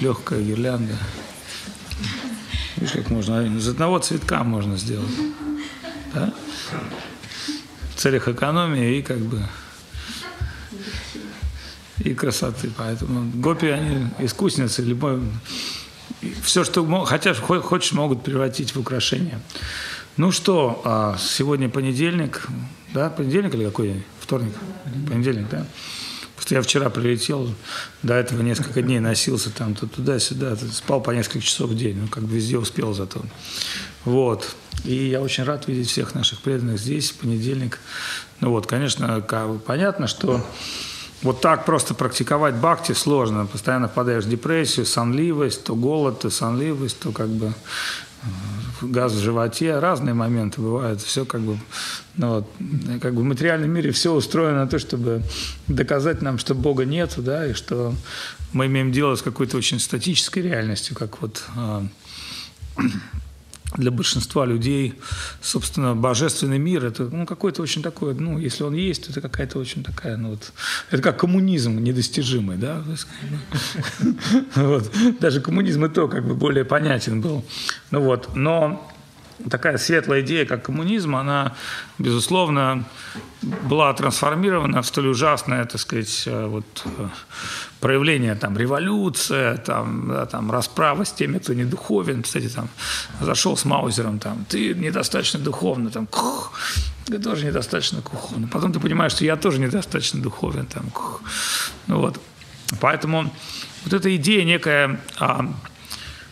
легкая гирлянда. Видишь, как можно? Из одного цветка можно сделать. Да? В целях экономии и как бы и красоты. Поэтому гопи, они искусницы. Любой, все, что хотят, хочешь, могут превратить в украшение. Ну что, а сегодня понедельник, да, понедельник или какой? Вторник? Понедельник, да? Просто я вчера прилетел, до этого несколько дней носился там то туда-сюда, спал по несколько часов в день, ну, как бы везде успел зато. Вот. И я очень рад видеть всех наших преданных здесь, в понедельник. Ну вот, конечно, понятно, что вот так просто практиковать бхакти сложно. Постоянно впадаешь в депрессию, сонливость, то голод, то сонливость, то как бы э, газ в животе, разные моменты бывают. Все как бы, ну вот, как бы в материальном мире все устроено на то, чтобы доказать нам, что Бога нету, да, и что мы имеем дело с какой-то очень статической реальностью, как вот э, для большинства людей, собственно, божественный мир – это ну, какой-то очень такой, ну, если он есть, то это какая-то очень такая, ну, вот, это как коммунизм недостижимый, да, вот. даже коммунизм и то как бы более понятен был, ну вот, но такая светлая идея, как коммунизм, она, безусловно, была трансформирована в столь ужасное, так сказать, э, вот, э, проявление, там, революция, там, да, там, расправа с теми, кто не духовен. Кстати, там, зашел с Маузером, там, ты недостаточно духовный, там, кух, ты тоже недостаточно духовный. Потом ты понимаешь, что я тоже недостаточно духовен, там, кух. Ну вот. Поэтому вот эта идея некая, а,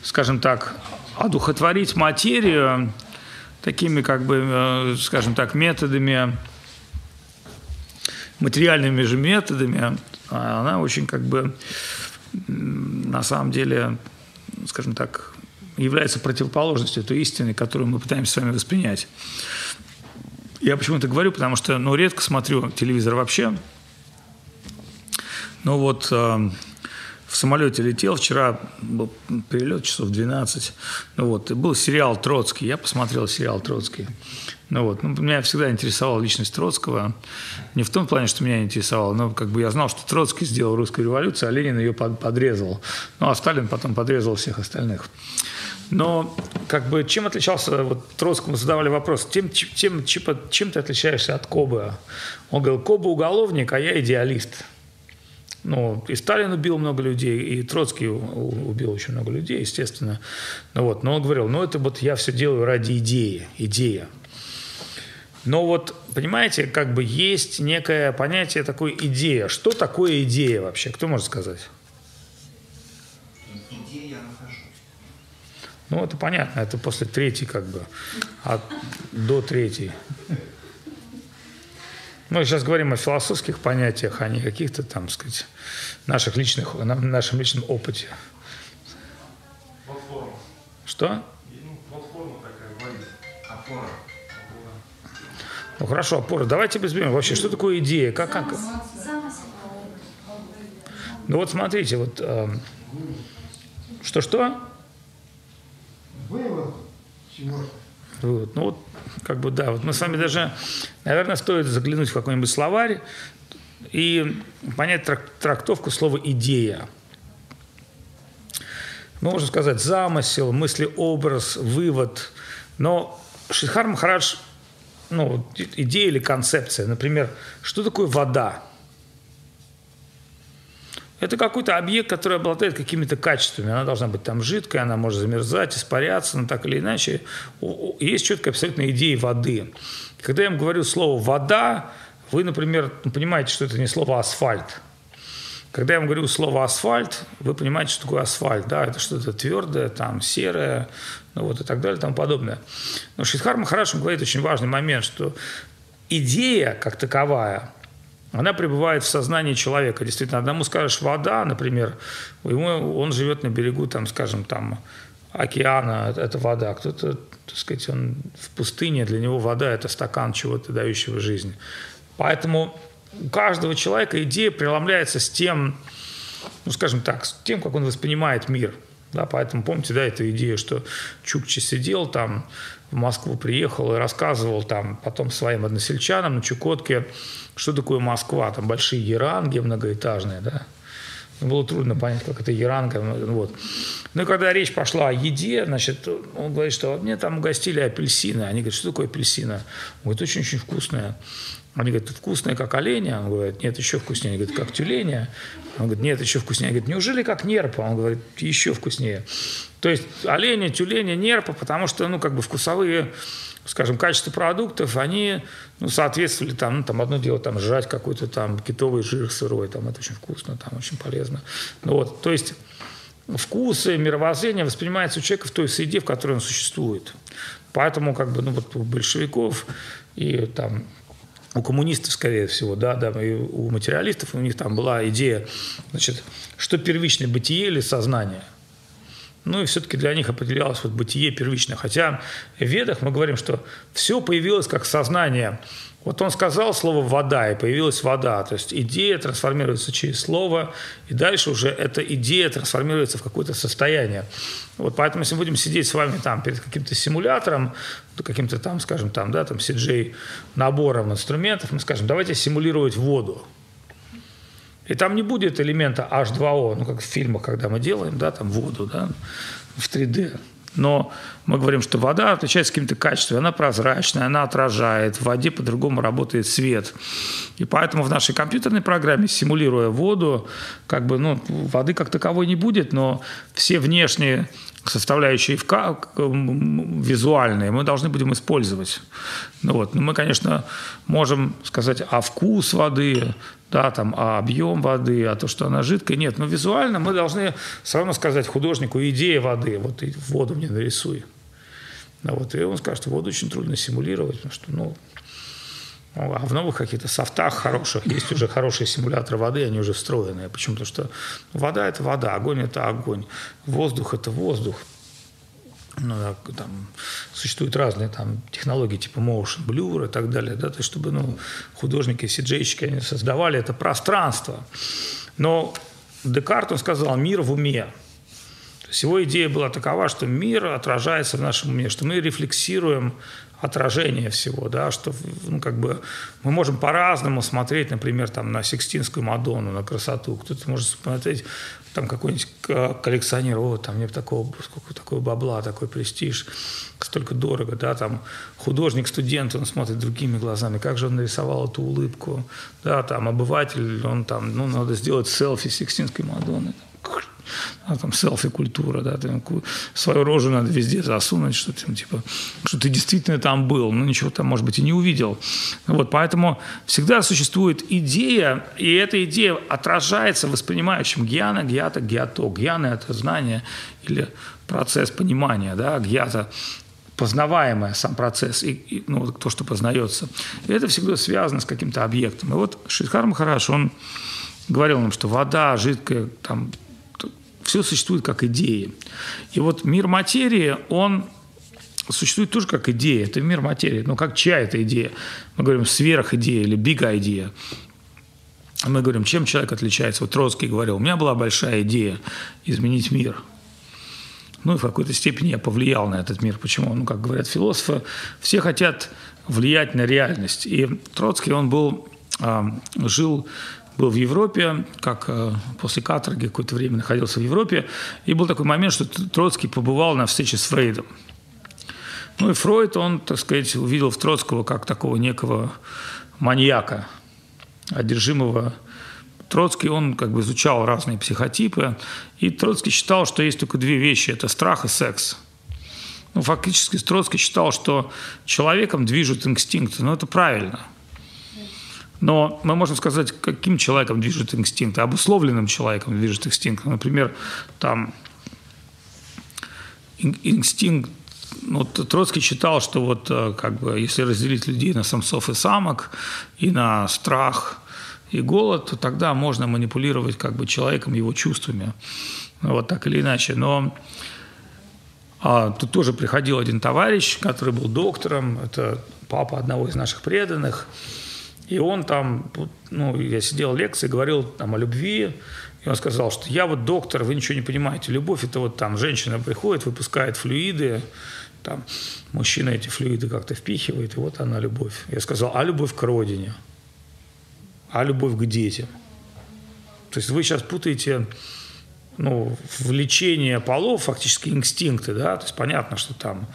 скажем так, одухотворить материю такими, как бы, э, скажем так, методами, материальными же методами, а она очень как бы на самом деле, скажем так, является противоположностью той истины, которую мы пытаемся с вами воспринять. Я почему это говорю, потому что ну, редко смотрю телевизор вообще. Но вот э, в самолете летел, вчера был перелет часов 12, ну вот, и был сериал «Троцкий», я посмотрел сериал «Троцкий». Ну вот, ну, меня всегда интересовала личность Троцкого, не в том плане, что меня интересовало, но как бы я знал, что Троцкий сделал русскую революцию, а Ленин ее под, подрезал, ну а Сталин потом подрезал всех остальных. Но как бы чем отличался, вот Троцкому задавали вопрос, тем, тем, чем, чем ты отличаешься от Кобы? Он говорил, Коба уголовник, а я идеалист. Ну, и Сталин убил много людей, и Троцкий убил очень много людей, естественно. Ну, вот, но он говорил, ну, это вот я все делаю ради идеи, идея. Но вот, понимаете, как бы есть некое понятие такой идея. Что такое идея вообще? Кто может сказать? Идея. Ну, это понятно, это после третьей как бы, от, до третьей. Мы сейчас говорим о философских понятиях, а не каких-то там, сказать, наших личных, нашем личном опыте. Платформа. Что? Ну, платформа такая, валит. Опора. Ну хорошо, опора. Давайте разберем вообще, что такое идея, как, как? Ну вот смотрите, вот э, что-что? Вывод чего-то. Вот. Ну вот, как бы да, вот мы с вами даже, наверное, стоит заглянуть в какой-нибудь словарь и понять трак- трактовку слова «идея». Мы можем сказать замысел, мыслеобраз, вывод. Но Шидхар Махарадж, ну, идея или концепция, например, что такое вода? Это какой-то объект, который обладает какими-то качествами. Она должна быть там жидкой, она может замерзать, испаряться, но так или иначе. Есть четкая абсолютно идея воды. Когда я вам говорю слово «вода», вы, например, понимаете, что это не слово «асфальт». Когда я вам говорю слово «асфальт», вы понимаете, что такое асфальт. Да? Это что-то твердое, там, серое, ну вот и так далее и тому подобное. Но Шидхар Махараш говорит очень важный момент, что идея как таковая, она пребывает в сознании человека. Действительно, одному скажешь вода, например, ему, он живет на берегу, там, скажем, там, океана, это вода. Кто-то, так сказать, он в пустыне, для него вода – это стакан чего-то, дающего жизнь. Поэтому у каждого человека идея преломляется с тем, ну, скажем так, с тем, как он воспринимает мир. Да, поэтому помните, да, эту идею, что Чукчи сидел там, в Москву приехал и рассказывал там потом своим односельчанам на Чукотке, что такое Москва, там большие еранги многоэтажные, да, было трудно понять, как это Яранка. Вот. Но когда речь пошла о еде, значит, он говорит, что мне там угостили апельсины. Они говорят, что такое апельсина? Он говорит, очень-очень вкусная. Они говорят, вкусная, как оленя? Он говорит, нет, еще вкуснее. Они говорят, как тюленя? Он говорит, нет, еще вкуснее. Они говорят, неужели как нерпа? Он говорит, еще вкуснее. То есть оленя, тюленя, нерпа, потому что, ну, как бы вкусовые скажем, качество продуктов, они ну, соответствовали там, ну, там одно дело там жрать какой-то там китовый жир сырой, там это очень вкусно, там очень полезно. Ну, вот, то есть вкусы, мировоззрение воспринимается у человека в той среде, в которой он существует. Поэтому как бы, ну, вот у большевиков и там у коммунистов, скорее всего, да, да, и у материалистов, у них там была идея, значит, что первичное бытие или сознание. Ну и все-таки для них определялось вот бытие первичное. Хотя в Ведах мы говорим, что все появилось как сознание вот он сказал слово «вода», и появилась вода. То есть идея трансформируется через слово, и дальше уже эта идея трансформируется в какое-то состояние. Вот поэтому, если мы будем сидеть с вами там перед каким-то симулятором, каким-то там, скажем, там, да, там CJ набором инструментов, мы скажем, давайте симулировать воду. И там не будет элемента H2O, ну, как в фильмах, когда мы делаем, да, там воду, да, в 3D. Но мы говорим, что вода отличается каким-то качеством, она прозрачная, она отражает, в воде по-другому работает свет. И поэтому в нашей компьютерной программе, симулируя воду, как бы, ну, воды как таковой не будет, но все внешние составляющие визуальные мы должны будем использовать. Ну вот. Но мы, конечно, можем сказать, а вкус воды, да, там, а объем воды, а то, что она жидкая. Нет, но визуально мы должны все равно сказать художнику идея воды, вот и воду мне нарисуй. Да, вот, и он скажет, воду очень трудно симулировать, потому что, ну, а в новых каких-то софтах хороших есть уже хорошие симуляторы воды, они уже встроенные. Почему? Потому что вода – это вода, огонь – это огонь, воздух – это воздух. Ну, там существуют разные там, технологии типа motion blur и так далее, да, то есть, чтобы ну, художники, сиджейщики, они создавали это пространство. Но Декарт, он сказал, мир в уме. То есть его идея была такова, что мир отражается в нашем уме, что мы рефлексируем отражение всего, да, что ну, как бы мы можем по-разному смотреть, например, там, на Сикстинскую Мадонну, на красоту. Кто-то может смотреть там какой-нибудь коллекционер, о, там мне такого, сколько такого бабла, такой престиж, столько дорого, да, там художник, студент, он смотрит другими глазами, как же он нарисовал эту улыбку, да, там обыватель, он там, ну, надо сделать селфи Сикстинской Мадонны, а там селфи-культура, да, ты, свою рожу надо везде засунуть, что ты, типа, что ты действительно там был, ну ничего там, может быть, и не увидел. Вот, поэтому всегда существует идея, и эта идея отражается воспринимающим гьяна, гьята, гьято. Гьяна – это знание или процесс понимания, да, гьята познаваемое сам процесс, и, и ну, то, что познается. И это всегда связано с каким-то объектом. И вот Шридхар Махараш, он говорил нам, что вода жидкая, там, все существует как идеи. И вот мир материи, он существует тоже как идея. Это мир материи. Но как чья это идея? Мы говорим сверхидея или big idea. Мы говорим, чем человек отличается. Вот Троцкий говорил, у меня была большая идея изменить мир. Ну и в какой-то степени я повлиял на этот мир. Почему? Ну, как говорят философы, все хотят влиять на реальность. И Троцкий, он был, а, жил был в Европе, как э, после каторги какое-то время находился в Европе, и был такой момент, что Троцкий побывал на встрече с Фрейдом. Ну и Фройд, он, так сказать, увидел в Троцкого как такого некого маньяка, одержимого Троцкий, он как бы изучал разные психотипы, и Троцкий считал, что есть только две вещи – это страх и секс. Ну, фактически Троцкий считал, что человеком движут инстинкты, но это правильно – но мы можем сказать, каким человеком движет инстинкт, обусловленным человеком движет инстинкт. Например, там инстинкт ну, Троцкий считал, что вот э, как бы если разделить людей на самцов и самок и на страх и голод, то тогда можно манипулировать как бы человеком, его чувствами. Вот так или иначе. Но а, тут тоже приходил один товарищ, который был доктором, это папа одного из наших преданных, и он там, ну, я сидел лекции, говорил там о любви, и он сказал, что я вот доктор, вы ничего не понимаете. Любовь – это вот там женщина приходит, выпускает флюиды, там мужчина эти флюиды как-то впихивает, и вот она любовь. Я сказал, а любовь к родине? А любовь к детям? То есть вы сейчас путаете ну, влечение полов, фактически инстинкты, да, то есть понятно, что там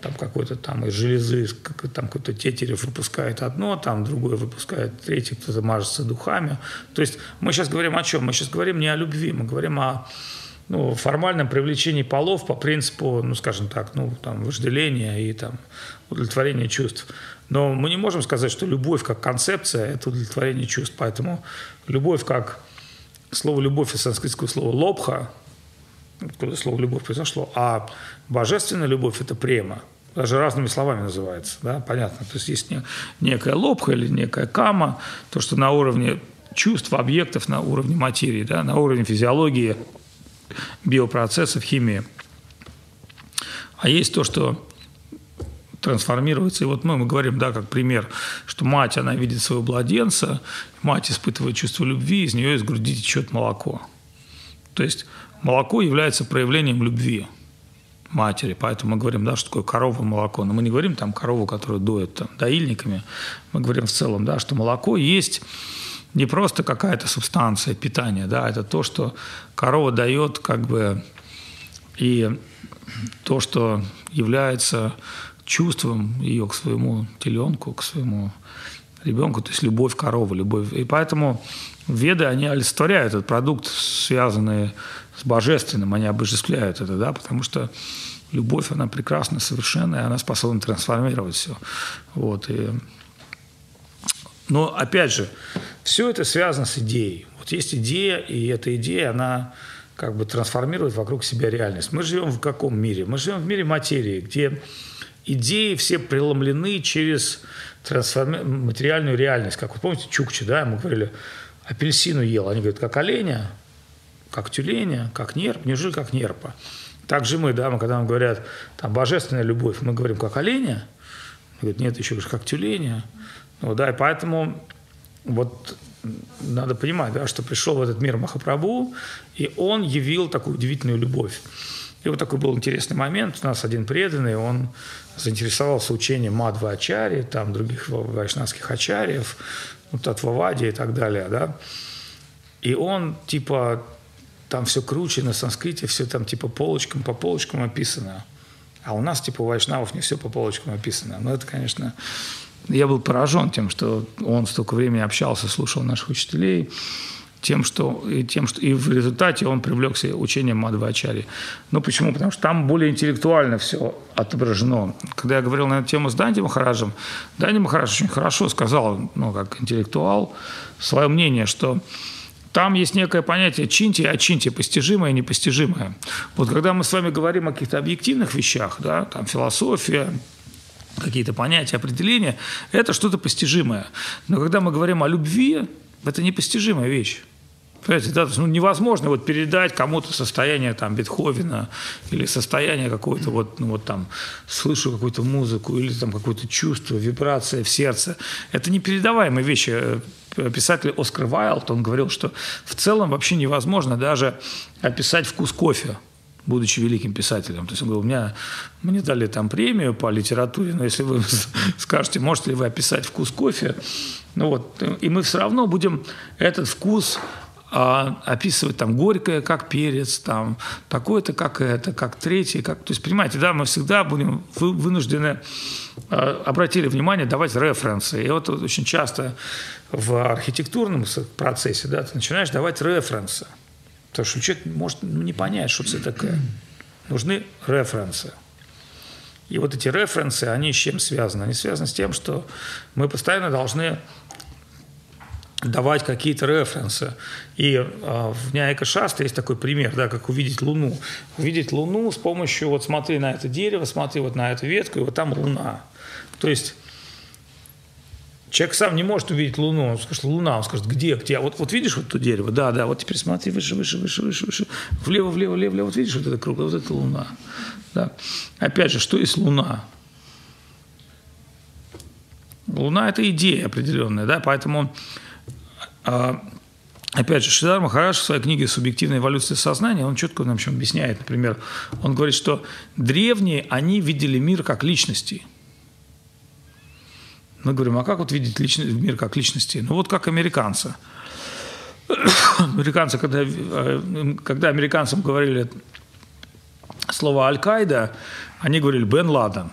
там какой-то там из железы, там какой-то тетерев выпускает одно, там другой выпускает третий, кто-то мажется духами. То есть мы сейчас говорим о чем? Мы сейчас говорим не о любви, мы говорим о ну, формальном привлечении полов по принципу, ну, скажем так, ну, там, вожделения и там удовлетворения чувств. Но мы не можем сказать, что любовь как концепция – это удовлетворение чувств. Поэтому любовь как слово «любовь» из санскритского слова «лобха», откуда слово «любовь» произошло, а божественная любовь – это према. Даже разными словами называется, да, понятно. То есть есть некая лобха или некая кама, то, что на уровне чувств, объектов, на уровне материи, да, на уровне физиологии, биопроцессов, химии. А есть то, что трансформируется. И вот мы, мы говорим, да, как пример, что мать, она видит своего младенца, мать испытывает чувство любви, из нее из груди течет молоко. То есть молоко является проявлением любви матери. Поэтому мы говорим, да, что такое корова молоко. Но мы не говорим там корову, которую доят там, доильниками. Мы говорим в целом, да, что молоко есть не просто какая-то субстанция питания, да, это то, что корова дает как бы и то, что является чувством ее к своему теленку, к своему ребенку, то есть любовь коровы, любовь. И поэтому веды, они олицетворяют этот продукт, связанный с божественным, они обожествляют это, да, потому что любовь, она прекрасна, совершенная, она способна трансформировать все. Вот, и... Но, опять же, все это связано с идеей. Вот есть идея, и эта идея, она как бы трансформирует вокруг себя реальность. Мы живем в каком мире? Мы живем в мире материи, где идеи все преломлены через трансформи... материальную реальность. Как вы помните, Чукчи, да, мы говорили, апельсину ел. Они говорят, как оленя, как тюленя, как нерп, неужели как нерпа. Так же мы, да, мы, когда нам говорят, там, божественная любовь, мы говорим, как оленя. Говорят, нет, еще как тюленя. Ну, да, и поэтому вот надо понимать, да, что пришел в этот мир Махапрабху, и он явил такую удивительную любовь. И вот такой был интересный момент. У нас один преданный, он заинтересовался учением Мадва Ачари, там других вайшнавских ачарьев, ну, Татвавади и так далее, да. И он, типа, там все круче на санскрите, все там, типа, полочкам по полочкам описано. А у нас, типа, у вайшнавов не все по полочкам описано. Но это, конечно, я был поражен тем, что он столько времени общался, слушал наших учителей, тем, что, и, тем, что, и в результате он привлекся учением Мадвачари. Ну, почему? Потому что там более интеллектуально все отображено. Когда я говорил на эту тему с Данди Махараджем, Данди Махарадж очень хорошо сказал, ну, как интеллектуал, свое мнение, что там есть некое понятие чинти и очинти, постижимое и непостижимое. Вот когда мы с вами говорим о каких-то объективных вещах, да, там философия, какие-то понятия, определения, это что-то постижимое. Но когда мы говорим о любви, это непостижимая вещь. Понимаете, да, ну, невозможно вот передать кому-то состояние там Бетховена или состояние какое-то вот, ну вот там, слышу какую-то музыку или там какое-то чувство, вибрация в сердце. Это непередаваемые вещи. Писатель Оскар Вайлд, он говорил, что в целом вообще невозможно даже описать вкус кофе будучи великим писателем. То есть он говорил, меня, мне дали там премию по литературе, но если вы скажете, можете ли вы описать вкус кофе, ну вот, и мы все равно будем этот вкус а, описывать там горькое, как перец, там такое-то, как это, как третье, как... То есть, понимаете, да, мы всегда будем вынуждены, а, обратили внимание, давать референсы. И вот очень часто в архитектурном процессе, да, ты начинаешь давать референсы. Потому что человек может не понять, что это такое. Нужны референсы. И вот эти референсы, они с чем связаны? Они связаны с тем, что мы постоянно должны давать какие-то референсы. И э, в Няйка Шаста есть такой пример, да, как увидеть Луну. Увидеть Луну с помощью, вот смотри на это дерево, смотри вот на эту ветку, и вот там Луна. То есть Человек сам не может увидеть Луну, он скажет, Луна, он скажет, где, где? Вот, вот видишь вот то дерево? Да, да, вот теперь смотри выше, выше, выше, выше, выше, влево, влево, влево, влево, вот видишь вот это круглое, вот это Луна. Да. Опять же, что есть Луна? Луна – это идея определенная, да, поэтому, опять же, Шидар Махараш в своей книге «Субъективная эволюция сознания» он четко нам чем объясняет, например, он говорит, что древние, они видели мир как личности – мы говорим, а как вот видеть личный, мир как личности? Ну вот как американцы. американцы, когда, когда американцам говорили слово «Аль-Каида», они говорили «Бен Ладен».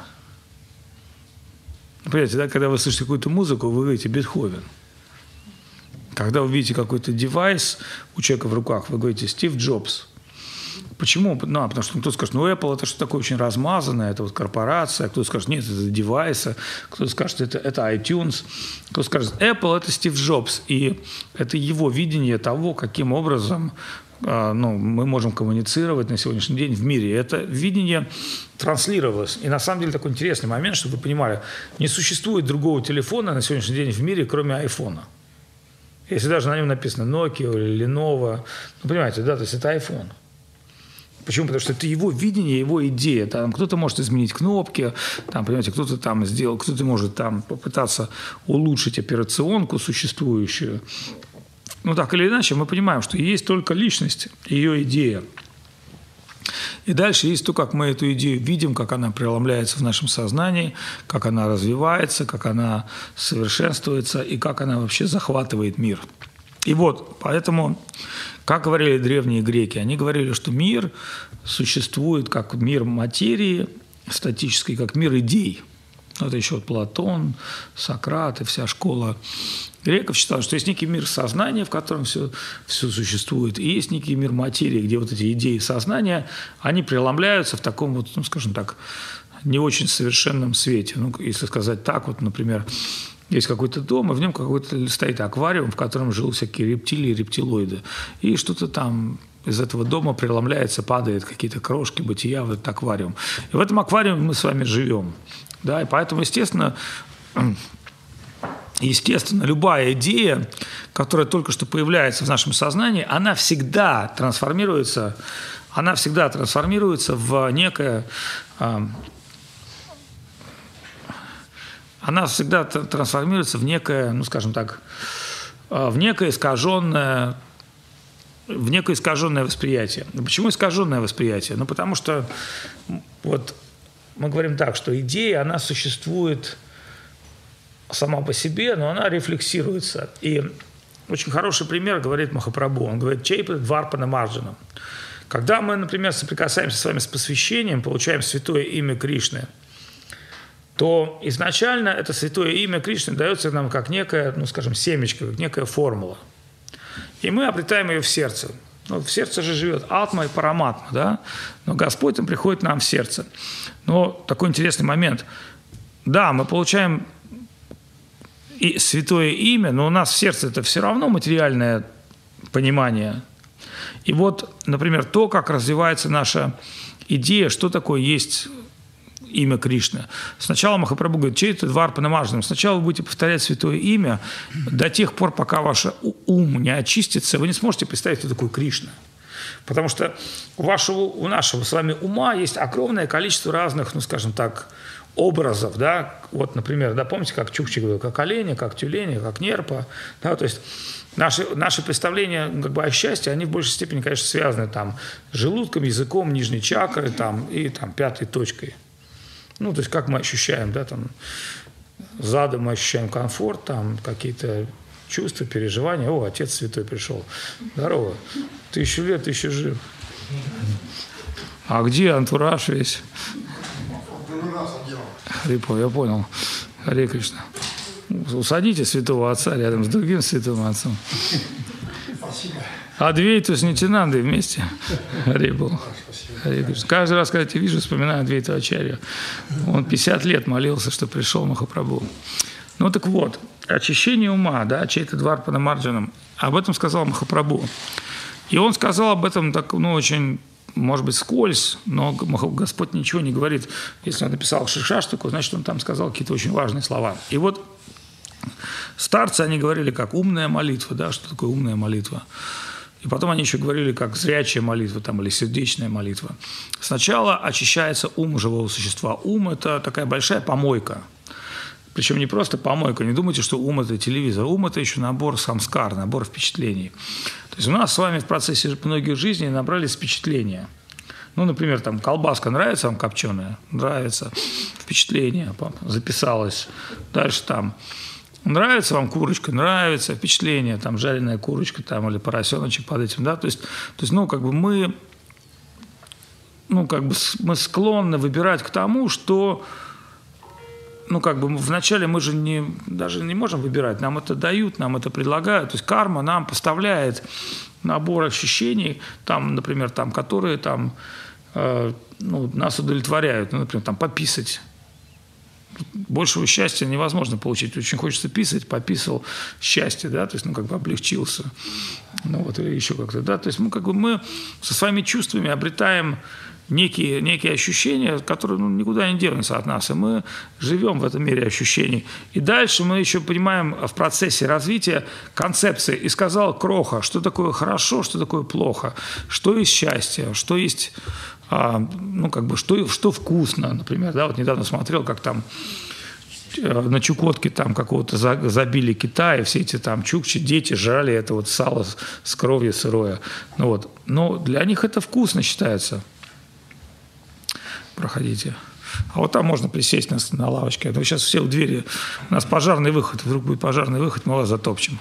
Понимаете, да, когда вы слышите какую-то музыку, вы говорите «Бетховен». Когда вы видите какой-то девайс у человека в руках, вы говорите «Стив Джобс». Почему? Ну, а потому что кто-то скажет, ну, Apple это что такое очень размазанное, это вот корпорация, кто-то скажет, нет, это девайсы, кто-то скажет, это, это iTunes, кто-то скажет, Apple это Стив Джобс, и это его видение того, каким образом а, ну, мы можем коммуницировать на сегодняшний день в мире. Это видение транслировалось. И на самом деле такой интересный момент, чтобы вы понимали, не существует другого телефона на сегодняшний день в мире, кроме айфона. Если даже на нем написано Nokia или Lenovo, ну, понимаете, да, то есть это iPhone. Почему? Потому что это его видение, его идея. Там кто-то может изменить кнопки, там, понимаете, кто-то там сделал, кто-то может там попытаться улучшить операционку существующую. Ну, так или иначе, мы понимаем, что есть только личность, ее идея. И дальше есть то, как мы эту идею видим, как она преломляется в нашем сознании, как она развивается, как она совершенствуется и как она вообще захватывает мир. И вот, поэтому, как говорили древние греки, они говорили, что мир существует как мир материи статической, как мир идей. Это еще вот Платон, Сократ и вся школа греков считал, что есть некий мир сознания, в котором все, все существует, и есть некий мир материи, где вот эти идеи сознания, они преломляются в таком вот, ну, скажем так, не очень совершенном свете. Ну, если сказать так, вот, например, есть какой-то дом, и в нем какой-то стоит аквариум, в котором живут всякие рептилии, рептилоиды. И что-то там из этого дома преломляется, падает какие-то крошки бытия в этот аквариум. И в этом аквариуме мы с вами живем. Да, и поэтому, естественно, Естественно, любая идея, которая только что появляется в нашем сознании, она всегда трансформируется, она всегда трансформируется в некое, а, она всегда трансформируется в некое, ну, скажем так, а, в некое искаженное в некое искаженное восприятие. Но почему искаженное восприятие? Ну, потому что вот мы говорим так, что идея, она существует сама по себе, но она рефлексируется. И очень хороший пример говорит Махапрабху. Он говорит «Чейпа дварпана марджана». Когда мы, например, соприкасаемся с вами с посвящением, получаем святое имя Кришны, то изначально это святое имя Кришны дается нам как некая, ну, скажем, семечко, как некая формула. И мы обретаем ее в сердце. Ну, в сердце же живет атма и параматма, да? Но Господь, Он приходит нам в сердце. Но такой интересный момент. Да, мы получаем и святое имя, но у нас в сердце это все равно материальное понимание. И вот, например, то, как развивается наша идея, что такое есть имя Кришны. Сначала Махапрабху говорит, чей это двар Панамажным. Сначала вы будете повторять святое имя до тех пор, пока ваш ум не очистится, вы не сможете представить, кто такой Кришна. Потому что у, вашего, у нашего с вами ума есть огромное количество разных, ну, скажем так, образов, да, вот, например, да, помните, как Чукчик говорил, как олени, как тюлени, как нерпа, да, то есть наши, наши представления как бы о счастье, они в большей степени, конечно, связаны там с желудком, языком, нижней чакрой там, и там пятой точкой. Ну, то есть как мы ощущаем, да, там, задом мы ощущаем комфорт, там, какие-то чувства, переживания. О, Отец Святой пришел. Здорово. Тысячу лет, ты еще жив. А где антураж весь? Рипо, я понял. Харе Кришна. Усадите святого отца рядом с другим святым отцом. Спасибо. Адвейту с Нитинандой вместе. Харе был. Кришна. Каждый раз, когда я вижу, вспоминаю Адвейту Ачарью. Он 50 лет молился, что пришел Махапрабху. Ну так вот, очищение ума, да, чей-то двор по намарджанам, об этом сказал Махапрабху. И он сказал об этом так, ну, очень может быть, скользь, но Господь ничего не говорит. Если он написал Шишаштаку, значит, он там сказал какие-то очень важные слова. И вот старцы, они говорили как умная молитва, да, что такое умная молитва. И потом они еще говорили как зрячая молитва там, или сердечная молитва. Сначала очищается ум живого существа. Ум – это такая большая помойка. Причем не просто помойка. Не думайте, что ум – это телевизор. Ум – это еще набор самскар, набор впечатлений. То есть у нас с вами в процессе многих жизней набрались впечатления. Ну, например, там колбаска нравится вам копченая? Нравится. Впечатление записалось. Дальше там Нравится вам курочка, нравится впечатление, там жареная курочка там, или поросеночек под этим, да, то есть, то есть ну, как бы мы, ну, как бы мы склонны выбирать к тому, что ну, как бы вначале мы же не, даже не можем выбирать, нам это дают, нам это предлагают. То есть карма нам поставляет набор ощущений, там, например, там, которые там, э, ну, нас удовлетворяют. Ну, например, там, пописать. Большего счастья невозможно получить. Очень хочется писать, пописал счастье, да, то есть, ну, как бы облегчился. Ну, вот, или еще как-то, да. То есть, мы, как бы, мы со своими чувствами обретаем некие, некие ощущения, которые ну, никуда не денутся от нас. И мы живем в этом мире ощущений. И дальше мы еще понимаем в процессе развития концепции. И сказал Кроха, что такое хорошо, что такое плохо, что есть счастье, что есть, а, ну, как бы, что, что вкусно, например. Да, вот недавно смотрел, как там э, на Чукотке там какого-то забили Китай, все эти там чукчи, дети жрали это вот сало с кровью сырое. Ну вот. Но для них это вкусно считается проходите. А вот там можно присесть на, на лавочке. А то сейчас все в двери. У нас пожарный выход. Вдруг будет пожарный выход, мы вас затопчем.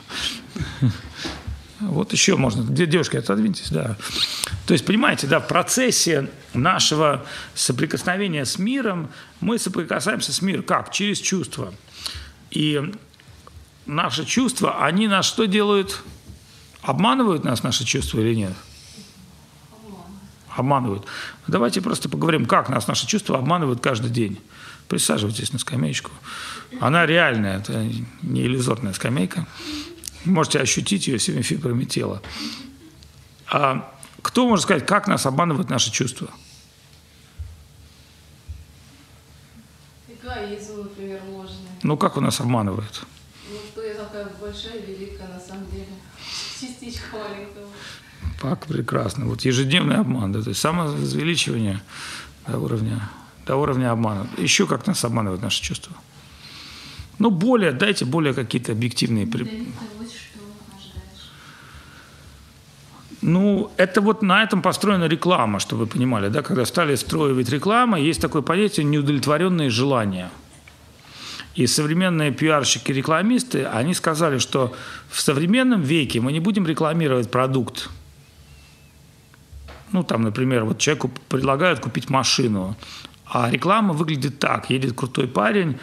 Вот еще можно. Девушки, отодвиньтесь, да. То есть, понимаете, да, в процессе нашего соприкосновения с миром мы соприкасаемся с миром. Как? Через чувства. И наши чувства, они нас что делают? Обманывают нас наши чувства или нет? Обманывают. Давайте просто поговорим, как нас наши чувства обманывают каждый день. Присаживайтесь на скамеечку. Она реальная, это не иллюзорная скамейка. Можете ощутить ее всеми фибрами тела. А кто может сказать, как нас обманывают наши чувства? Эгоизм, например, ложный. Ну, как у нас обманывают? Ну, что я такая большая, великая на самом деле. Частичка маленькая. Как прекрасно. Вот ежедневный обман, да, то есть самовозвеличивание до уровня, до уровня обмана. Еще как нас обманывают наши чувства. Ну, более, дайте более какие-то объективные... Ну, это вот на этом построена реклама, чтобы вы понимали, да, когда стали строить реклама, есть такое понятие неудовлетворенные желания. И современные пиарщики, рекламисты, они сказали, что в современном веке мы не будем рекламировать продукт, ну, там, например, вот человеку предлагают купить машину, а реклама выглядит так. Едет крутой парень,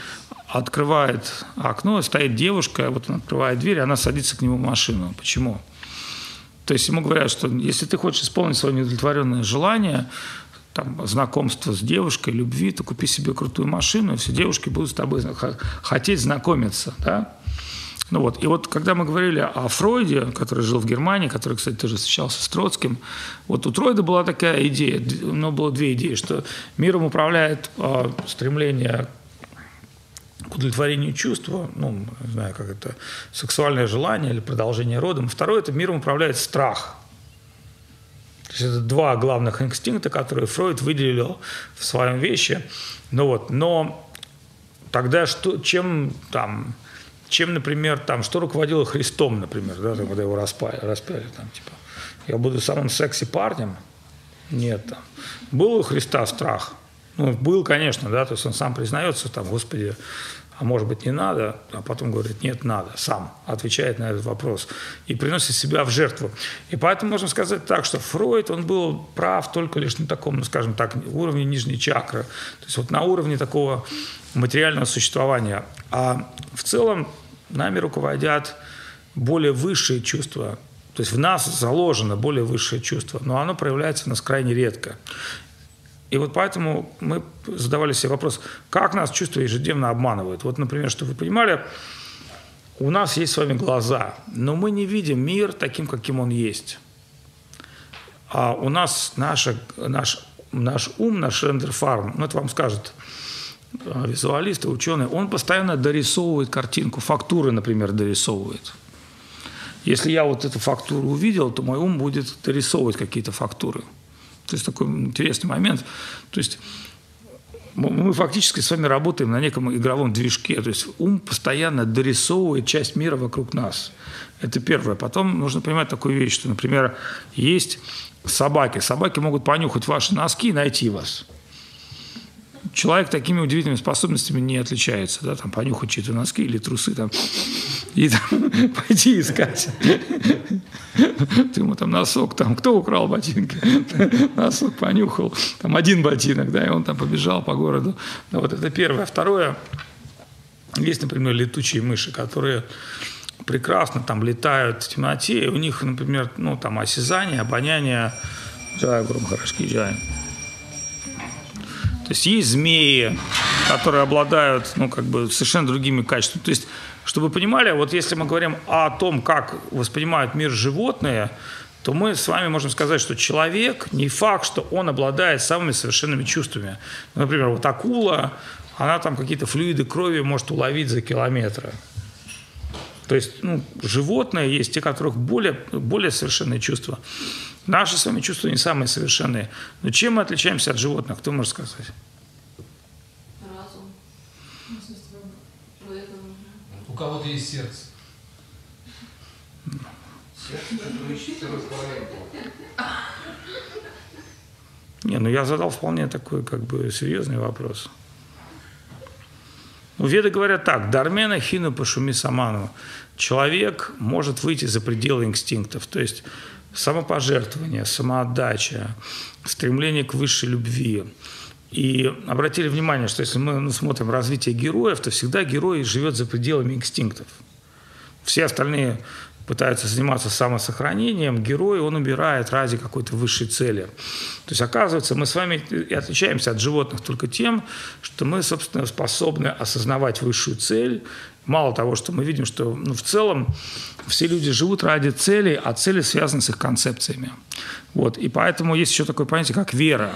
открывает окно, стоит девушка, вот он открывает дверь, она садится к нему в машину. Почему? То есть ему говорят, что если ты хочешь исполнить свое неудовлетворенное желание, там, знакомство с девушкой, любви, то купи себе крутую машину, и все девушки будут с тобой хотеть знакомиться. Да? Ну вот. И вот когда мы говорили о Фройде, который жил в Германии, который, кстати, тоже встречался с Троцким, вот у Фройда была такая идея, ну, было две идеи, что миром управляет э, стремление к удовлетворению чувства, ну, не знаю, как это, сексуальное желание или продолжение рода. Второе – это миром управляет страх. То есть это два главных инстинкта, которые Фройд выделил в своем вещи. Ну вот, но тогда что, чем там чем, например, там, что руководило Христом, например, да, когда его распяли, распяли там, типа, я буду самым секси парнем? Нет, там. Был у Христа страх? Ну, был, конечно, да, то есть он сам признается, там, Господи, а может быть не надо, а потом говорит, нет, надо, сам отвечает на этот вопрос и приносит себя в жертву. И поэтому можно сказать так, что Фройд, он был прав только лишь на таком, ну, скажем так, уровне нижней чакры, то есть вот на уровне такого материального существования. А в целом нами руководят более высшие чувства. То есть в нас заложено более высшее чувство, но оно проявляется у нас крайне редко. И вот поэтому мы задавали себе вопрос, как нас чувства ежедневно обманывают. Вот, например, чтобы вы понимали, у нас есть с вами глаза, но мы не видим мир таким, каким он есть. А у нас наша, наш, наш ум, наш рендер-фарм, ну это вам скажет визуалисты, ученые, он постоянно дорисовывает картинку, фактуры, например, дорисовывает. Если я вот эту фактуру увидел, то мой ум будет дорисовывать какие-то фактуры. То есть такой интересный момент. То есть мы фактически с вами работаем на неком игровом движке. То есть ум постоянно дорисовывает часть мира вокруг нас. Это первое. Потом нужно понимать такую вещь, что, например, есть собаки. Собаки могут понюхать ваши носки и найти вас человек такими удивительными способностями не отличается, да, там понюхать чьи-то носки или трусы там и там пойти искать. Ты ему там носок, там кто украл ботинки? Носок понюхал, там один ботинок, да, и он там побежал по городу. Вот это первое. Второе, есть, например, летучие мыши, которые прекрасно там летают в темноте, и у них, например, ну, там осязание, обоняние, Джай, Громхарашки, Джай. То есть есть змеи, которые обладают, ну, как бы совершенно другими качествами. То есть, чтобы вы понимали, вот если мы говорим о том, как воспринимают мир животные, то мы с вами можем сказать, что человек не факт, что он обладает самыми совершенными чувствами. Например, вот акула, она там какие-то флюиды крови может уловить за километры. То есть ну, животные есть те, у которых более, более совершенные чувства. Наши с вами чувства не самые совершенные. Но чем мы отличаемся от животных, кто может сказать? Разум. У кого-то есть сердце. Не, ну я задал вполне такой как бы серьезный вопрос. Ну, Веды говорят так, Дармена хину пошуми саману. Человек может выйти за пределы инстинктов. То есть самопожертвование, самоотдача, стремление к высшей любви. И обратили внимание, что если мы смотрим развитие героев, то всегда герой живет за пределами инстинктов. Все остальные пытаются заниматься самосохранением, герой, он убирает ради какой-то высшей цели. То есть, оказывается, мы с вами и отличаемся от животных только тем, что мы, собственно, способны осознавать высшую цель. Мало того, что мы видим, что ну, в целом все люди живут ради цели, а цели связаны с их концепциями. Вот. И поэтому есть еще такое понятие, как вера.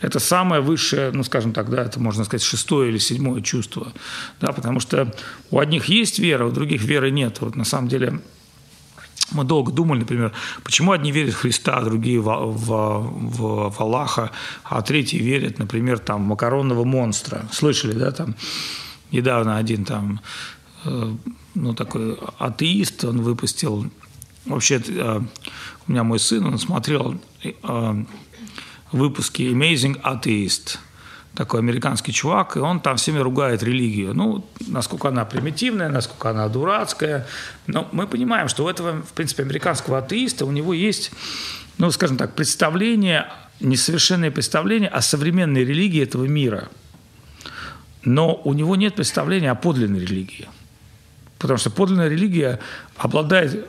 Это самое высшее, ну, скажем так, да, это можно сказать шестое или седьмое чувство. Да, потому что у одних есть вера, у других веры нет. Вот на самом деле мы долго думали, например, почему одни верят в Христа, а другие в, в, в, в Аллаха, а третьи верят, например, там, в макаронного монстра. Слышали, да, там недавно один там, э, ну, такой атеист, он выпустил, вообще, э, у меня мой сын, он смотрел э, выпуски Amazing Atheist – такой американский чувак, и он там всеми ругает религию. Ну, насколько она примитивная, насколько она дурацкая. Но мы понимаем, что у этого, в принципе, американского атеиста у него есть, ну, скажем так, представление, несовершенное представление о современной религии этого мира. Но у него нет представления о подлинной религии. Потому что подлинная религия обладает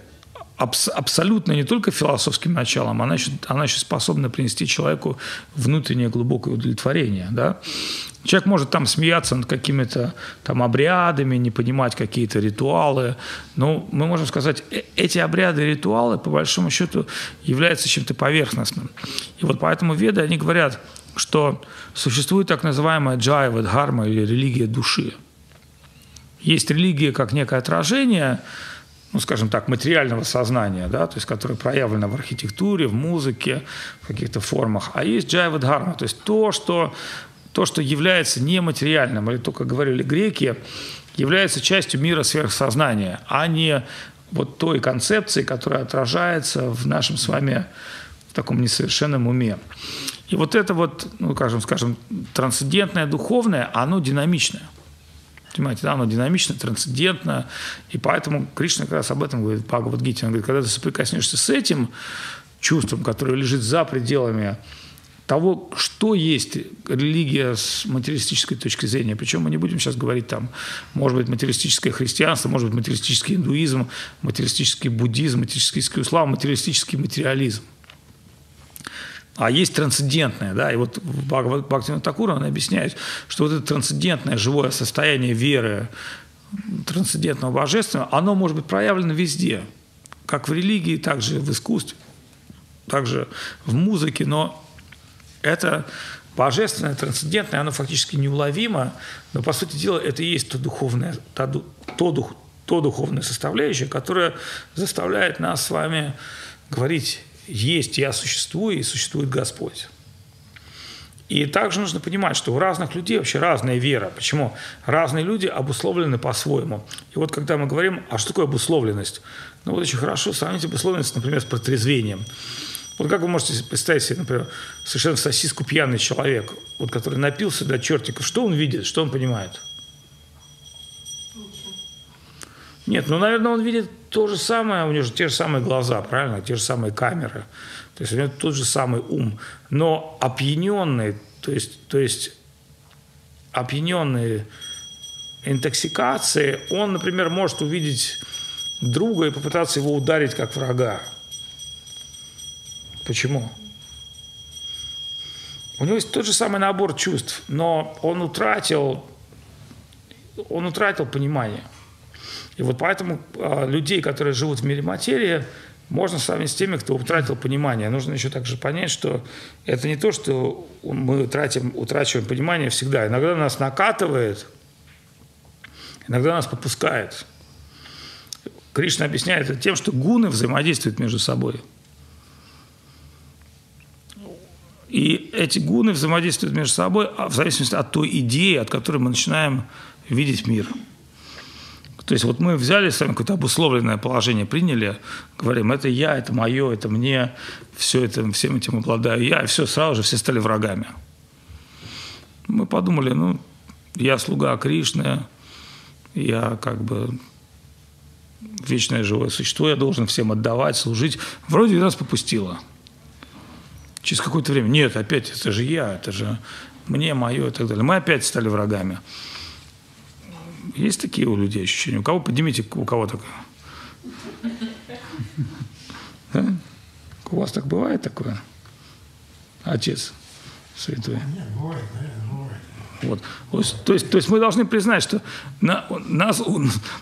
абс- абсолютно не только философским началом, она еще, она еще способна принести человеку внутреннее глубокое удовлетворение. Да? Человек может там смеяться над какими-то там обрядами, не понимать какие-то ритуалы. Но мы можем сказать, э, эти обряды и ритуалы, по большому счету, являются чем-то поверхностным. И вот поэтому веды, они говорят, что существует так называемая джайва, дхарма или религия души. Есть религия как некое отражение – ну, скажем так, материального сознания, да, то есть которое проявлено в архитектуре, в музыке, в каких-то формах. А есть джайва дхарма, то есть то, что, то, что является нематериальным, или то, как говорили греки, является частью мира сверхсознания, а не вот той концепции, которая отражается в нашем с вами в таком несовершенном уме. И вот это вот, ну, скажем, скажем, трансцендентное духовное, оно динамичное. Понимаете, да, оно динамично, трансцендентно. И поэтому Кришна как раз об этом говорит в Бхагавадгите. Он говорит, когда ты соприкоснешься с этим чувством, которое лежит за пределами того, что есть религия с материалистической точки зрения. Причем мы не будем сейчас говорить там, может быть, материалистическое христианство, может быть, материалистический индуизм, материалистический буддизм, материалистический ислам, материалистический материализм. А есть трансцендентное, да, и вот Бхактивinoda Такура, он объясняет, что вот это трансцендентное живое состояние веры, трансцендентного божественного, оно может быть проявлено везде, как в религии, так же в искусстве, также в музыке, но это божественное, трансцендентное, оно фактически неуловимо, но, по сути дела, это и есть то духовное, то, то, дух, то духовное составляющее, которое заставляет нас с вами говорить есть я существую и существует Господь. И также нужно понимать, что у разных людей вообще разная вера. Почему? Разные люди обусловлены по-своему. И вот когда мы говорим, а что такое обусловленность? Ну вот очень хорошо сравнить обусловленность, например, с протрезвением. Вот как вы можете представить себе, например, совершенно сосиску пьяный человек, вот который напился до чертиков, что он видит, что он понимает? Нет, ну, наверное, он видит то же самое, у него же те же самые глаза, правильно, те же самые камеры, то есть у него тот же самый ум, но опьяненный, то есть, то есть опьяненный интоксикацией, он, например, может увидеть друга и попытаться его ударить как врага. Почему? У него есть тот же самый набор чувств, но он утратил, он утратил понимание. И вот поэтому э, людей, которые живут в мире материи, можно сравнить с теми, кто утратил понимание. Нужно еще также понять, что это не то, что мы тратим, утрачиваем понимание всегда. Иногда нас накатывает, иногда нас попускает. Кришна объясняет это тем, что гуны взаимодействуют между собой. И эти гуны взаимодействуют между собой а в зависимости от той идеи, от которой мы начинаем видеть мир. То есть вот мы взяли с вами какое-то обусловленное положение, приняли, говорим, это я, это мое, это мне, все это, всем этим обладаю я, и все, сразу же все стали врагами. Мы подумали, ну, я слуга Кришны, я как бы вечное живое существо, я должен всем отдавать, служить. Вроде нас попустило. Через какое-то время, нет, опять, это же я, это же мне, мое и так далее. Мы опять стали врагами. Есть такие у людей ощущения? У кого? Поднимите, у кого такое? У вас так бывает такое? Отец святой. Вот. То, есть, то есть мы должны признать, что на нас,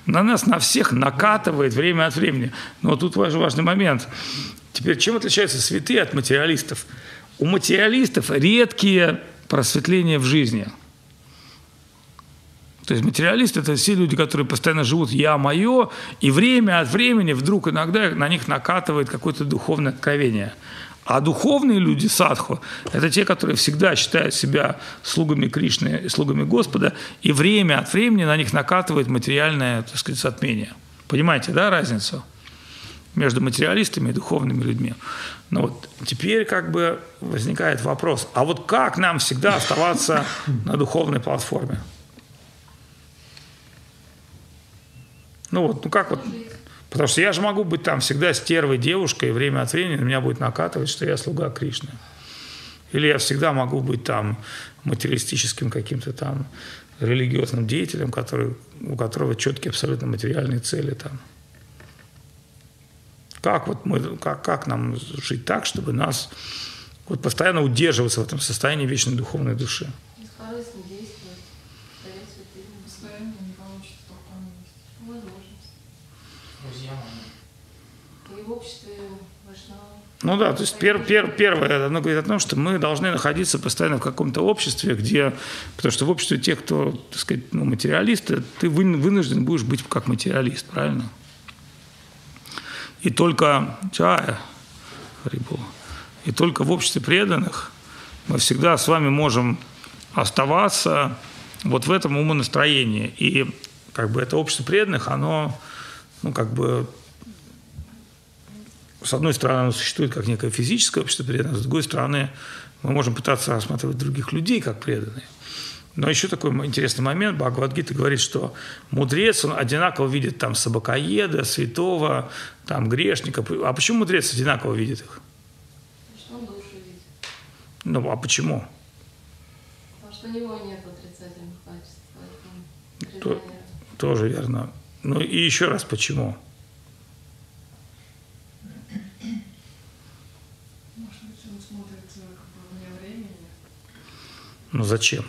на нас на всех накатывает время от времени. Но тут важный, важный момент. Теперь чем отличаются святые от материалистов? У материалистов редкие просветления в жизни – то есть материалисты – это все люди, которые постоянно живут «я мое», и время от времени вдруг иногда на них накатывает какое-то духовное откровение. А духовные люди, садху, это те, которые всегда считают себя слугами Кришны, слугами Господа, и время от времени на них накатывает материальное, так сказать, затмение. Понимаете, да, разницу между материалистами и духовными людьми? Но вот теперь как бы возникает вопрос, а вот как нам всегда оставаться на духовной платформе? Ну вот, ну как вот, потому что я же могу быть там всегда стервой девушкой, и время от времени на меня будет накатывать, что я слуга Кришны. Или я всегда могу быть там материалистическим каким-то там религиозным деятелем, который, у которого четкие абсолютно материальные цели там. Как, вот мы, как, как нам жить так, чтобы нас вот постоянно удерживаться в этом состоянии вечной духовной души? Ну да, то есть пер, пер, первое, оно говорит о том, что мы должны находиться постоянно в каком-то обществе, где, потому что в обществе тех, кто, так сказать, ну, материалисты, ты вынужден будешь быть как материалист, правильно? И только чая, рыбу, и только в обществе преданных мы всегда с вами можем оставаться вот в этом умонастроении. И как бы это общество преданных, оно, ну, как бы с одной стороны, оно существует как некое физическое общество преданных, с другой стороны, мы можем пытаться рассматривать других людей как преданные. Но еще такой интересный момент. Бхагавадгита говорит, что мудрец, он одинаково видит там собакоеда, святого, там грешника. А почему мудрец одинаково видит их? Что он душу видит. Ну, а почему? Потому что у него нет отрицательных качеств. То, тоже верно. Ну и еще раз, почему? Но ну, зачем?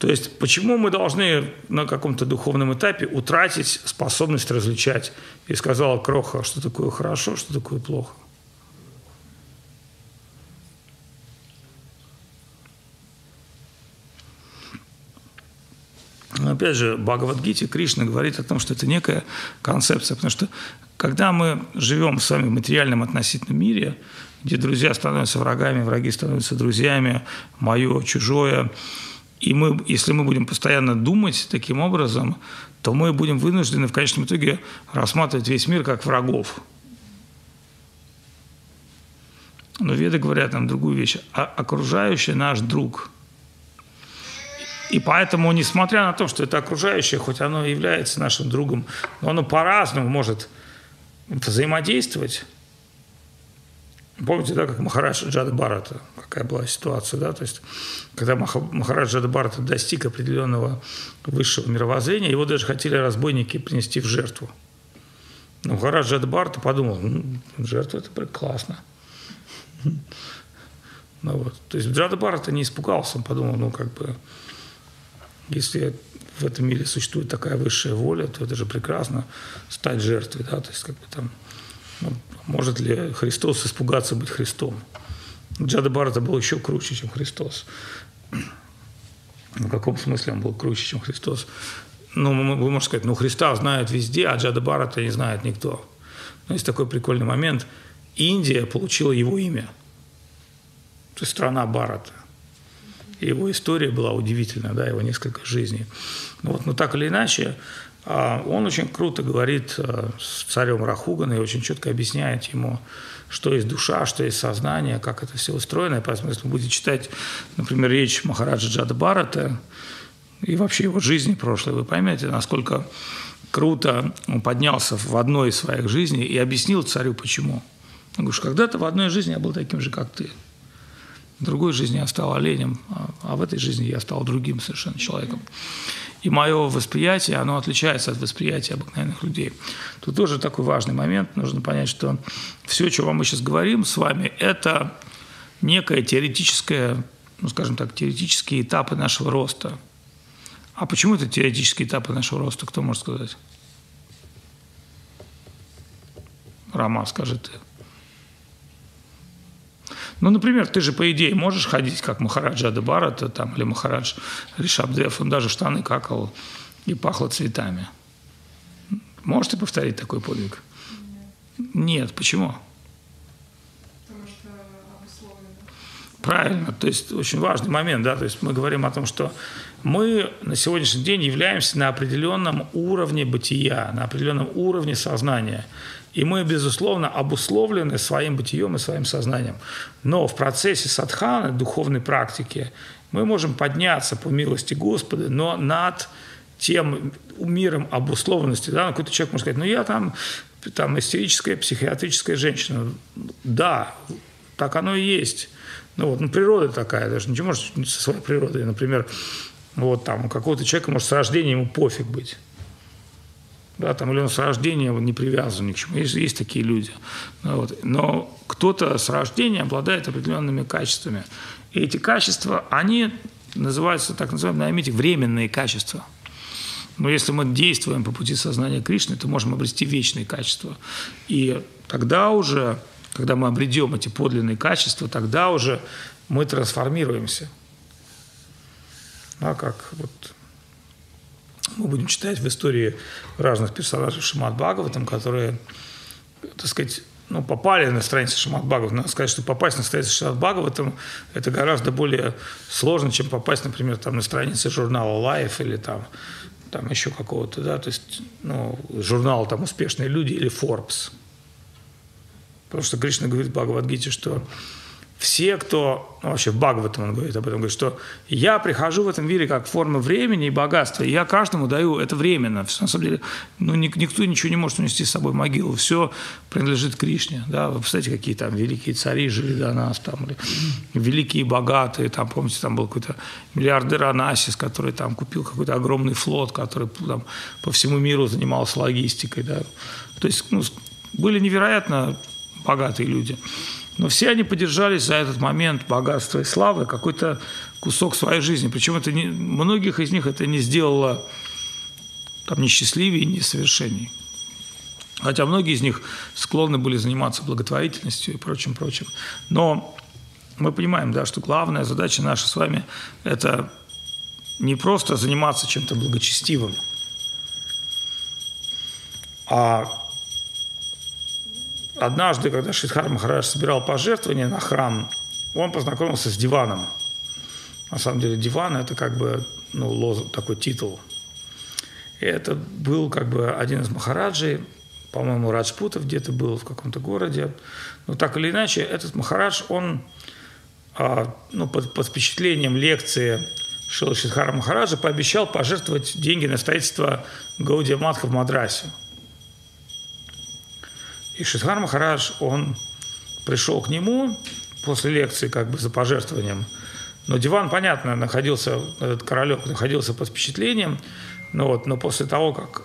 То есть почему мы должны на каком-то духовном этапе утратить способность различать? И сказала Кроха, что такое хорошо, что такое плохо. Но опять же, Бхагавадгите Кришна говорит о том, что это некая концепция, потому что когда мы живем с вами в материальном относительном мире, где друзья становятся врагами, враги становятся друзьями, мое, чужое, И мы, если мы будем постоянно думать таким образом, то мы будем вынуждены в конечном итоге рассматривать весь мир как врагов. Но веды говорят нам другую вещь. А окружающий наш друг. И поэтому, несмотря на то, что это окружающее, хоть оно и является нашим другом, но оно по-разному может взаимодействовать. Помните, да, как Махарадж Джада Барата, какая была ситуация, да, то есть, когда Махарадж Джада Барата достиг определенного высшего мировоззрения, его даже хотели разбойники принести в жертву. Но Махарадж Джада Барата подумал, ну, жертва – это классно. Ну, вот. То есть Джада Барата не испугался, он подумал, ну, как бы, если в этом мире существует такая высшая воля, то это же прекрасно стать жертвой, да, то есть как бы там, может ли Христос испугаться быть Христом? Джада Барата был еще круче, чем Христос. В каком смысле он был круче, чем Христос? Ну, вы можете сказать, ну, Христа знают везде, а Джада Барата не знает никто. Но есть такой прикольный момент. Индия получила его имя. То есть страна Барата. И его история была удивительна, да, его несколько жизней. Вот, но так или иначе, он очень круто говорит а, с царем Рахугана и очень четко объясняет ему, что есть душа, что есть сознание, как это все устроено. И поэтому, если вы будете читать, например, речь Махараджа Джада Барата и вообще его жизни прошлой, вы поймете, насколько круто он поднялся в одной из своих жизней и объяснил царю, почему. Он говорит, когда-то в одной жизни я был таким же, как ты. В другой жизни я стал оленем, а, а в этой жизни я стал другим совершенно человеком. И мое восприятие, оно отличается от восприятия обыкновенных людей. Тут тоже такой важный момент. Нужно понять, что все, о чем мы сейчас говорим с вами, это некое теоретическое, ну, скажем так, теоретические этапы нашего роста. А почему это теоретические этапы нашего роста? Кто может сказать? Рома, скажи ты. Ну, например, ты же, по идее, можешь ходить, как Махараджа Адабарата там, или Махарадж Ришабдев, он даже штаны какал и пахло цветами. Можешь ты повторить такой подвиг? Нет. Нет. Почему? Потому что обусловлено. Правильно. То есть очень важный момент, да, то есть мы говорим о том, что мы на сегодняшний день являемся на определенном уровне бытия, на определенном уровне сознания. И мы, безусловно, обусловлены своим бытием и своим сознанием. Но в процессе садханы, духовной практики, мы можем подняться по милости Господа, но над тем миром обусловленности. Да? Какой-то человек может сказать, ну я там, там истерическая, психиатрическая женщина. Да, так оно и есть. Ну вот, ну природа такая, даже ничего может со своей природой. Например, вот там у какого-то человека может с рождения ему пофиг быть да, там, или он с рождения не привязан ни к чему. Есть, есть такие люди. Ну, вот. Но кто-то с рождения обладает определенными качествами. И эти качества, они называются, так называемые, наймите, временные качества. Но если мы действуем по пути сознания Кришны, то можем обрести вечные качества. И тогда уже, когда мы обретем эти подлинные качества, тогда уже мы трансформируемся. Да, как вот мы будем читать в истории разных персонажей Шимат Бхагаватам, которые, так сказать, ну, попали на страницу Шимат Бхагаватам. Надо сказать, что попасть на страницу Шимат Бхагаватам – это гораздо более сложно, чем попасть, например, там, на страницы журнала Life или там, там еще какого-то, да, то есть, ну, журнал там «Успешные люди» или Forbes. Потому что Кришна говорит в Бхагавадгите, что все, кто, ну, вообще в Бхагаватам он говорит об этом, говорит, что я прихожу в этом мире как форма времени и богатства, и я каждому даю это временно. На самом деле, ну, никто ничего не может унести с собой могилу, все принадлежит Кришне. Да? Вы представляете, какие там великие цари жили до нас, там, или великие богатые, там, помните, там был какой-то миллиардер Анасис, который там купил какой-то огромный флот, который там по всему миру занимался логистикой. Да? То есть ну, были невероятно богатые люди. Но все они поддержались за этот момент богатства и славы какой-то кусок своей жизни. Причем это не, многих из них это не сделало там, несчастливее и несовершенней. Хотя многие из них склонны были заниматься благотворительностью и прочим, прочим. Но мы понимаем, да, что главная задача наша с вами – это не просто заниматься чем-то благочестивым, а однажды, когда Шидхар Махарадж собирал пожертвования на храм, он познакомился с диваном. на самом деле диван это как бы ну, лоз, такой титул. И это был как бы один из махараджей, по-моему, Раджпутов где-то был в каком-то городе. Но так или иначе, этот махарадж, он а, ну, под, под впечатлением лекции Шила Шидхара Махараджа пообещал пожертвовать деньги на строительство Гаудия Матха в Мадрасе. И Шидхар Махарадж, он пришел к нему после лекции как бы за пожертвованием. Но диван, понятно, находился, этот королек находился под впечатлением, но, вот, но после того, как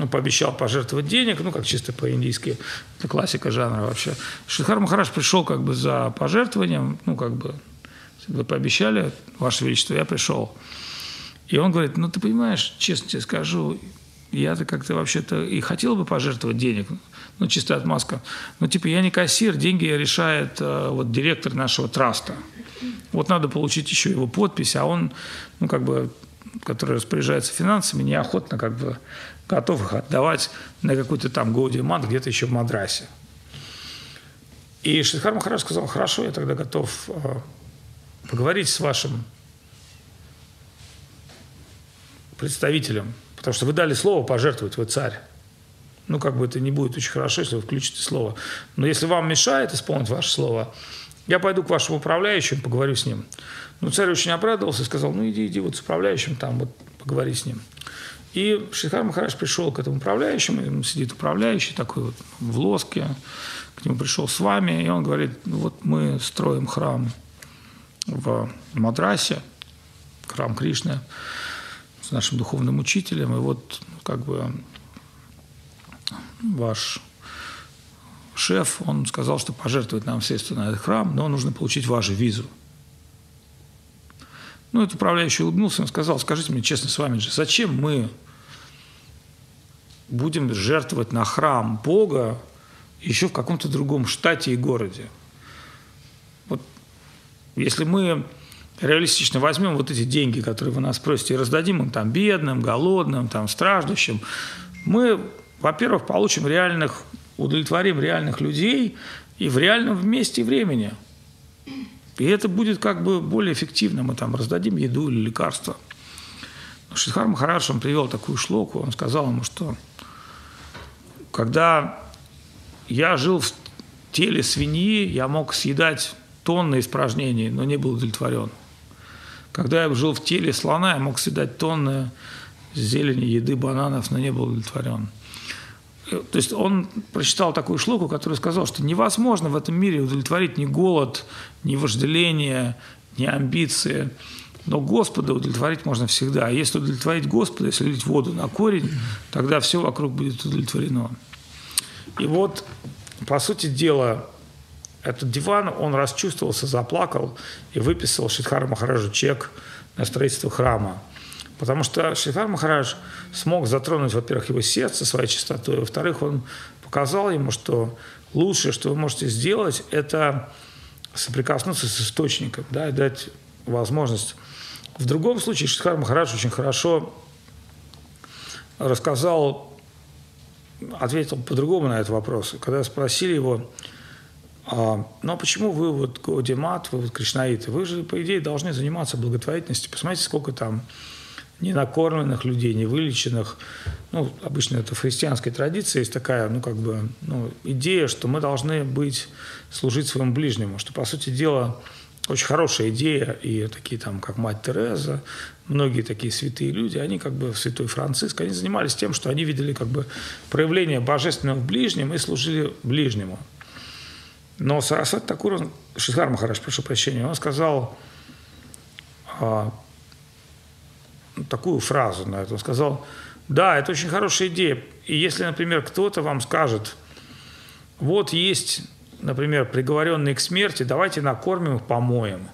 он пообещал пожертвовать денег, ну, как чисто по-индийски, это классика жанра вообще. Шидхар Махараш пришел как бы за пожертвованием, ну, как бы, вы пообещали, Ваше Величество, я пришел. И он говорит, ну, ты понимаешь, честно тебе скажу, я-то как-то вообще-то и хотел бы пожертвовать денег, ну, чистая отмазка. Но, типа, я не кассир, деньги решает э, вот директор нашего траста. Вот надо получить еще его подпись, а он, ну, как бы, который распоряжается финансами, неохотно как бы готов их отдавать на какой-то там Гоуди Мат где-то еще в Мадрасе. И Шридхар Махарадж сказал, хорошо, я тогда готов э, поговорить с вашим представителем, потому что вы дали слово пожертвовать, вы царь. Ну, как бы это не будет очень хорошо, если вы включите слово. Но если вам мешает исполнить ваше слово, я пойду к вашему управляющему, поговорю с ним. Ну, царь очень обрадовался и сказал, ну, иди, иди вот с управляющим там, вот поговори с ним. И Шихар Махарадж пришел к этому управляющему, сидит управляющий такой вот в лоске, к нему пришел с вами, и он говорит, ну, вот мы строим храм в Мадрасе, храм Кришны, с нашим духовным учителем, и вот как бы ваш шеф, он сказал, что пожертвует нам средства на этот храм, но нужно получить вашу визу. Ну, этот управляющий улыбнулся и сказал, скажите мне честно с вами же, зачем мы будем жертвовать на храм Бога еще в каком-то другом штате и городе? Вот если мы реалистично возьмем вот эти деньги, которые вы нас просите, и раздадим им там бедным, голодным, там страждущим, мы, во-первых, получим реальных удовлетворим реальных людей и в реальном месте времени. И это будет как бы более эффективно. Мы там раздадим еду или лекарства. Шидхар Махарадж, он привел такую шлоку, он сказал ему, что когда я жил в теле свиньи, я мог съедать тонны испражнений, но не был удовлетворен. Когда я жил в теле слона, я мог съедать тонны зелени, еды, бананов, но не был удовлетворен. То есть он прочитал такую шлуку, который сказал, что невозможно в этом мире удовлетворить ни голод, ни вожделение, ни амбиции. Но Господа удовлетворить можно всегда. А если удовлетворить Господа, если лить воду на корень, тогда все вокруг будет удовлетворено. И вот, по сути дела, этот диван, он расчувствовался, заплакал и выписал Шидхару Махараджу чек на строительство храма. Потому что Шрифар Махарадж смог затронуть, во-первых, его сердце своей чистотой, во-вторых, он показал ему, что лучшее, что вы можете сделать, это соприкоснуться с источником, да, и дать возможность. В другом случае Шрифар Махарадж очень хорошо рассказал, ответил по-другому на этот вопрос. Когда спросили его, а, ну а почему вы вот Гаудимат, вы вот Кришнаиты, вы же, по идее, должны заниматься благотворительностью. Посмотрите, сколько там ненакормленных людей, невылеченных. Ну, обычно это в христианской традиции есть такая, ну, как бы, ну, идея, что мы должны быть, служить своему ближнему, что, по сути дела, очень хорошая идея, и такие там, как мать Тереза, многие такие святые люди, они как бы, святой Франциск, они занимались тем, что они видели как бы проявление божественного в ближнем и служили ближнему. Но Сарасват Такур, Шидхар Махараш, прошу прощения, он сказал, а, такую фразу на это. Он сказал, да, это очень хорошая идея. И если, например, кто-то вам скажет, вот есть, например, приговоренные к смерти, давайте накормим их, помоем.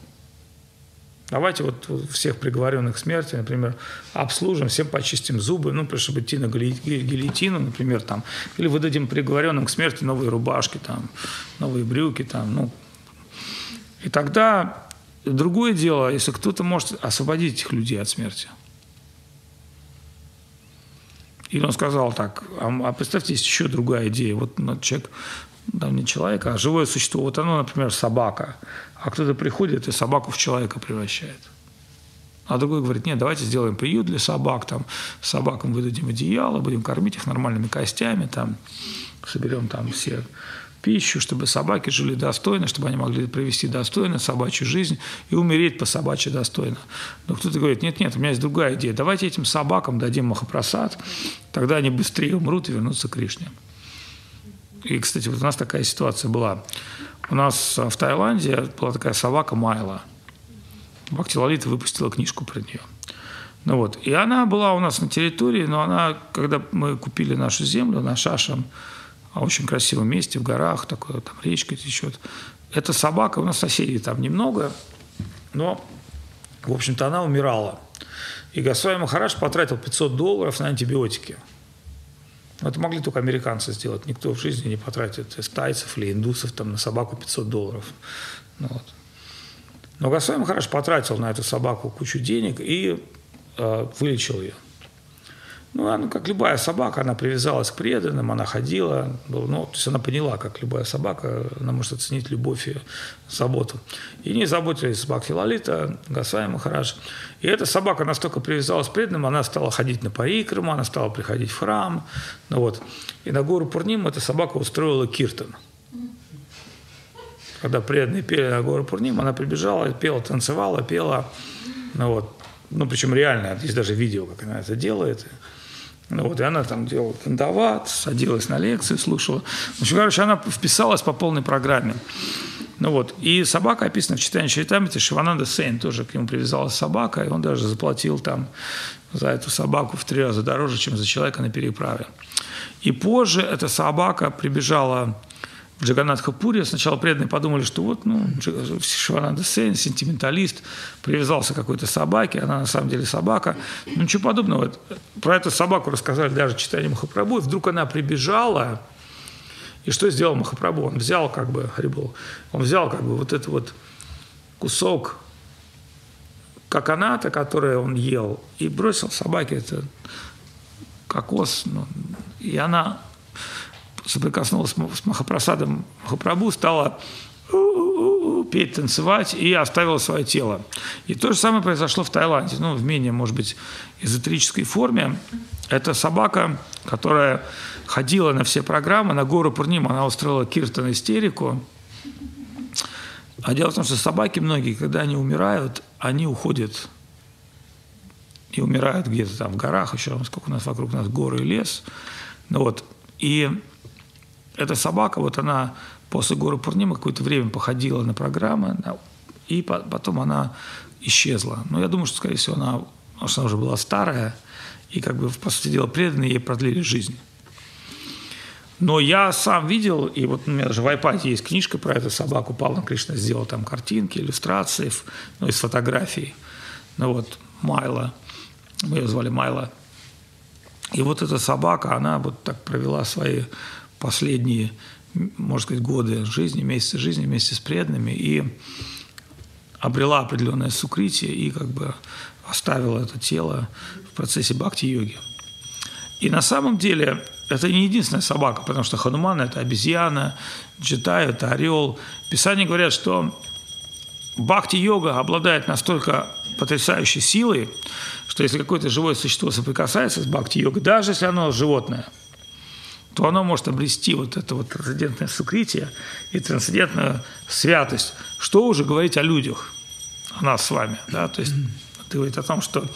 Давайте вот всех приговоренных к смерти, например, обслужим, всем почистим зубы, ну, чтобы идти на гильотину, например, там, или выдадим приговоренным к смерти новые рубашки, там, новые брюки, там, ну. И тогда другое дело, если кто-то может освободить этих людей от смерти – и он сказал так, а, а представьте, есть еще другая идея. Вот ну, человек, там не человек, а живое существо. Вот оно, например, собака. А кто-то приходит и собаку в человека превращает. А другой говорит, нет, давайте сделаем приют для собак, там, собакам выдадим одеяло, будем кормить их нормальными костями, там, соберем там все пищу, чтобы собаки жили достойно, чтобы они могли провести достойно собачью жизнь и умереть по собачьи достойно. Но кто-то говорит, нет, нет, у меня есть другая идея, давайте этим собакам дадим махопросад, тогда они быстрее умрут и вернутся к Кришне. И, кстати, вот у нас такая ситуация была. У нас в Таиланде была такая собака Майла. Бхакти Лалита выпустила книжку про нее. Ну вот. И она была у нас на территории, но она, когда мы купили нашу землю на Шашам, очень красивом месте, в горах, такое, там речка течет. Эта собака, у нас соседей там немного, но, в общем-то, она умирала. И Гасвай Махарадж потратил 500 долларов на антибиотики. Это могли только американцы сделать. Никто в жизни не потратит из тайцев или индусов там, на собаку 500 долларов. Ну, вот. Но Гасвай Махарадж потратил на эту собаку кучу денег и э, вылечил ее. Ну, она, как любая собака, она привязалась к преданным, она ходила. Ну, то есть она поняла, как любая собака, она может оценить любовь и заботу. И не заботились собаки Лалита, Гасвами Махарадж. И эта собака настолько привязалась к преданным, она стала ходить на парикраму, она стала приходить в храм. Ну, вот. И на гору Пурним эта собака устроила киртан. Когда преданные пели на гору Пурним, она прибежала, пела, танцевала, пела. Ну, вот. Ну, причем реально, есть даже видео, как она это делает. Ну, вот, и она там делала кандават, садилась на лекции, слушала. В общем, короче, она вписалась по полной программе. Ну вот, и собака описана в читании Чайтамити, Шивананда Сейн тоже к нему привязалась собака, и он даже заплатил там за эту собаку в три раза дороже, чем за человека на переправе. И позже эта собака прибежала в Джаганатхапуре. Сначала преданные подумали, что вот, ну, Шивананда Сен, сентименталист, привязался к какой-то собаке, она на самом деле собака. Ну, ничего подобного. Про эту собаку рассказали даже читание Махапрабху, и вдруг она прибежала, и что сделал Махапрабху? Он взял как бы, Харибол, он взял как бы вот этот вот кусок коконата, который он ел, и бросил собаке это кокос, ну, и она соприкоснулась с Махапрасадом Махапрабху, стала петь, танцевать и оставила свое тело. И то же самое произошло в Таиланде, ну, в менее, может быть, эзотерической форме. Это собака, которая ходила на все программы, на гору Пурним, она устроила киртан истерику. А дело в том, что собаки многие, когда они умирают, они уходят и умирают где-то там в горах, еще сколько у нас вокруг нас горы и лес. Ну вот. И эта собака, вот она после горы Пурнима какое-то время походила на программы, и потом она исчезла. Но я думаю, что, скорее всего, она, что она уже была старая, и как бы, по сути дела, преданные ей продлили жизнь. Но я сам видел, и вот у меня даже в iPad есть книжка про эту собаку. Павел Кришна сделал там картинки, иллюстрации, ну, из фотографий. Ну вот, Майла, мы ее звали Майла. И вот эта собака, она вот так провела свои последние, можно сказать, годы жизни, месяцы жизни вместе с преданными и обрела определенное сукритие и как бы оставила это тело в процессе бхакти-йоги. И на самом деле это не единственная собака, потому что Хануман – это обезьяна, Джитай – это орел. Писания говорят, что бхакти-йога обладает настолько потрясающей силой, что если какое-то живое существо соприкасается с бхакти-йогой, даже если оно животное – то оно может обрести вот это вот трансцендентное сукритие и трансцендентную святость. Что уже говорить о людях, о нас с вами. Да? То есть это говорит о том, что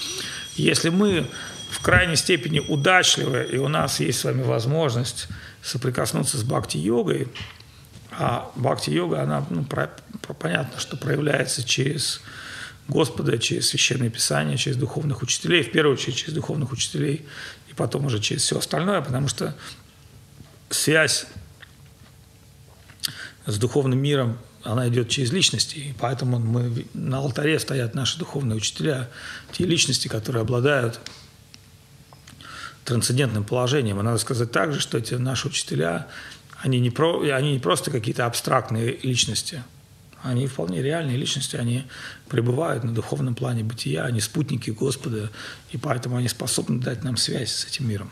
если мы в крайней степени удачливы, и у нас есть с вами возможность соприкоснуться с бхакти-йогой, а бхакти-йога, она, ну, про, про, понятно, что проявляется через Господа, через Священное Писание, через духовных учителей, в первую очередь через духовных учителей, и потом уже через все остальное, потому что связь с духовным миром, она идет через личности, и поэтому мы, на алтаре стоят наши духовные учителя, те личности, которые обладают трансцендентным положением. И надо сказать также, что эти наши учителя, они не, про, они не просто какие-то абстрактные личности, они вполне реальные личности, они пребывают на духовном плане бытия, они спутники Господа, и поэтому они способны дать нам связь с этим миром.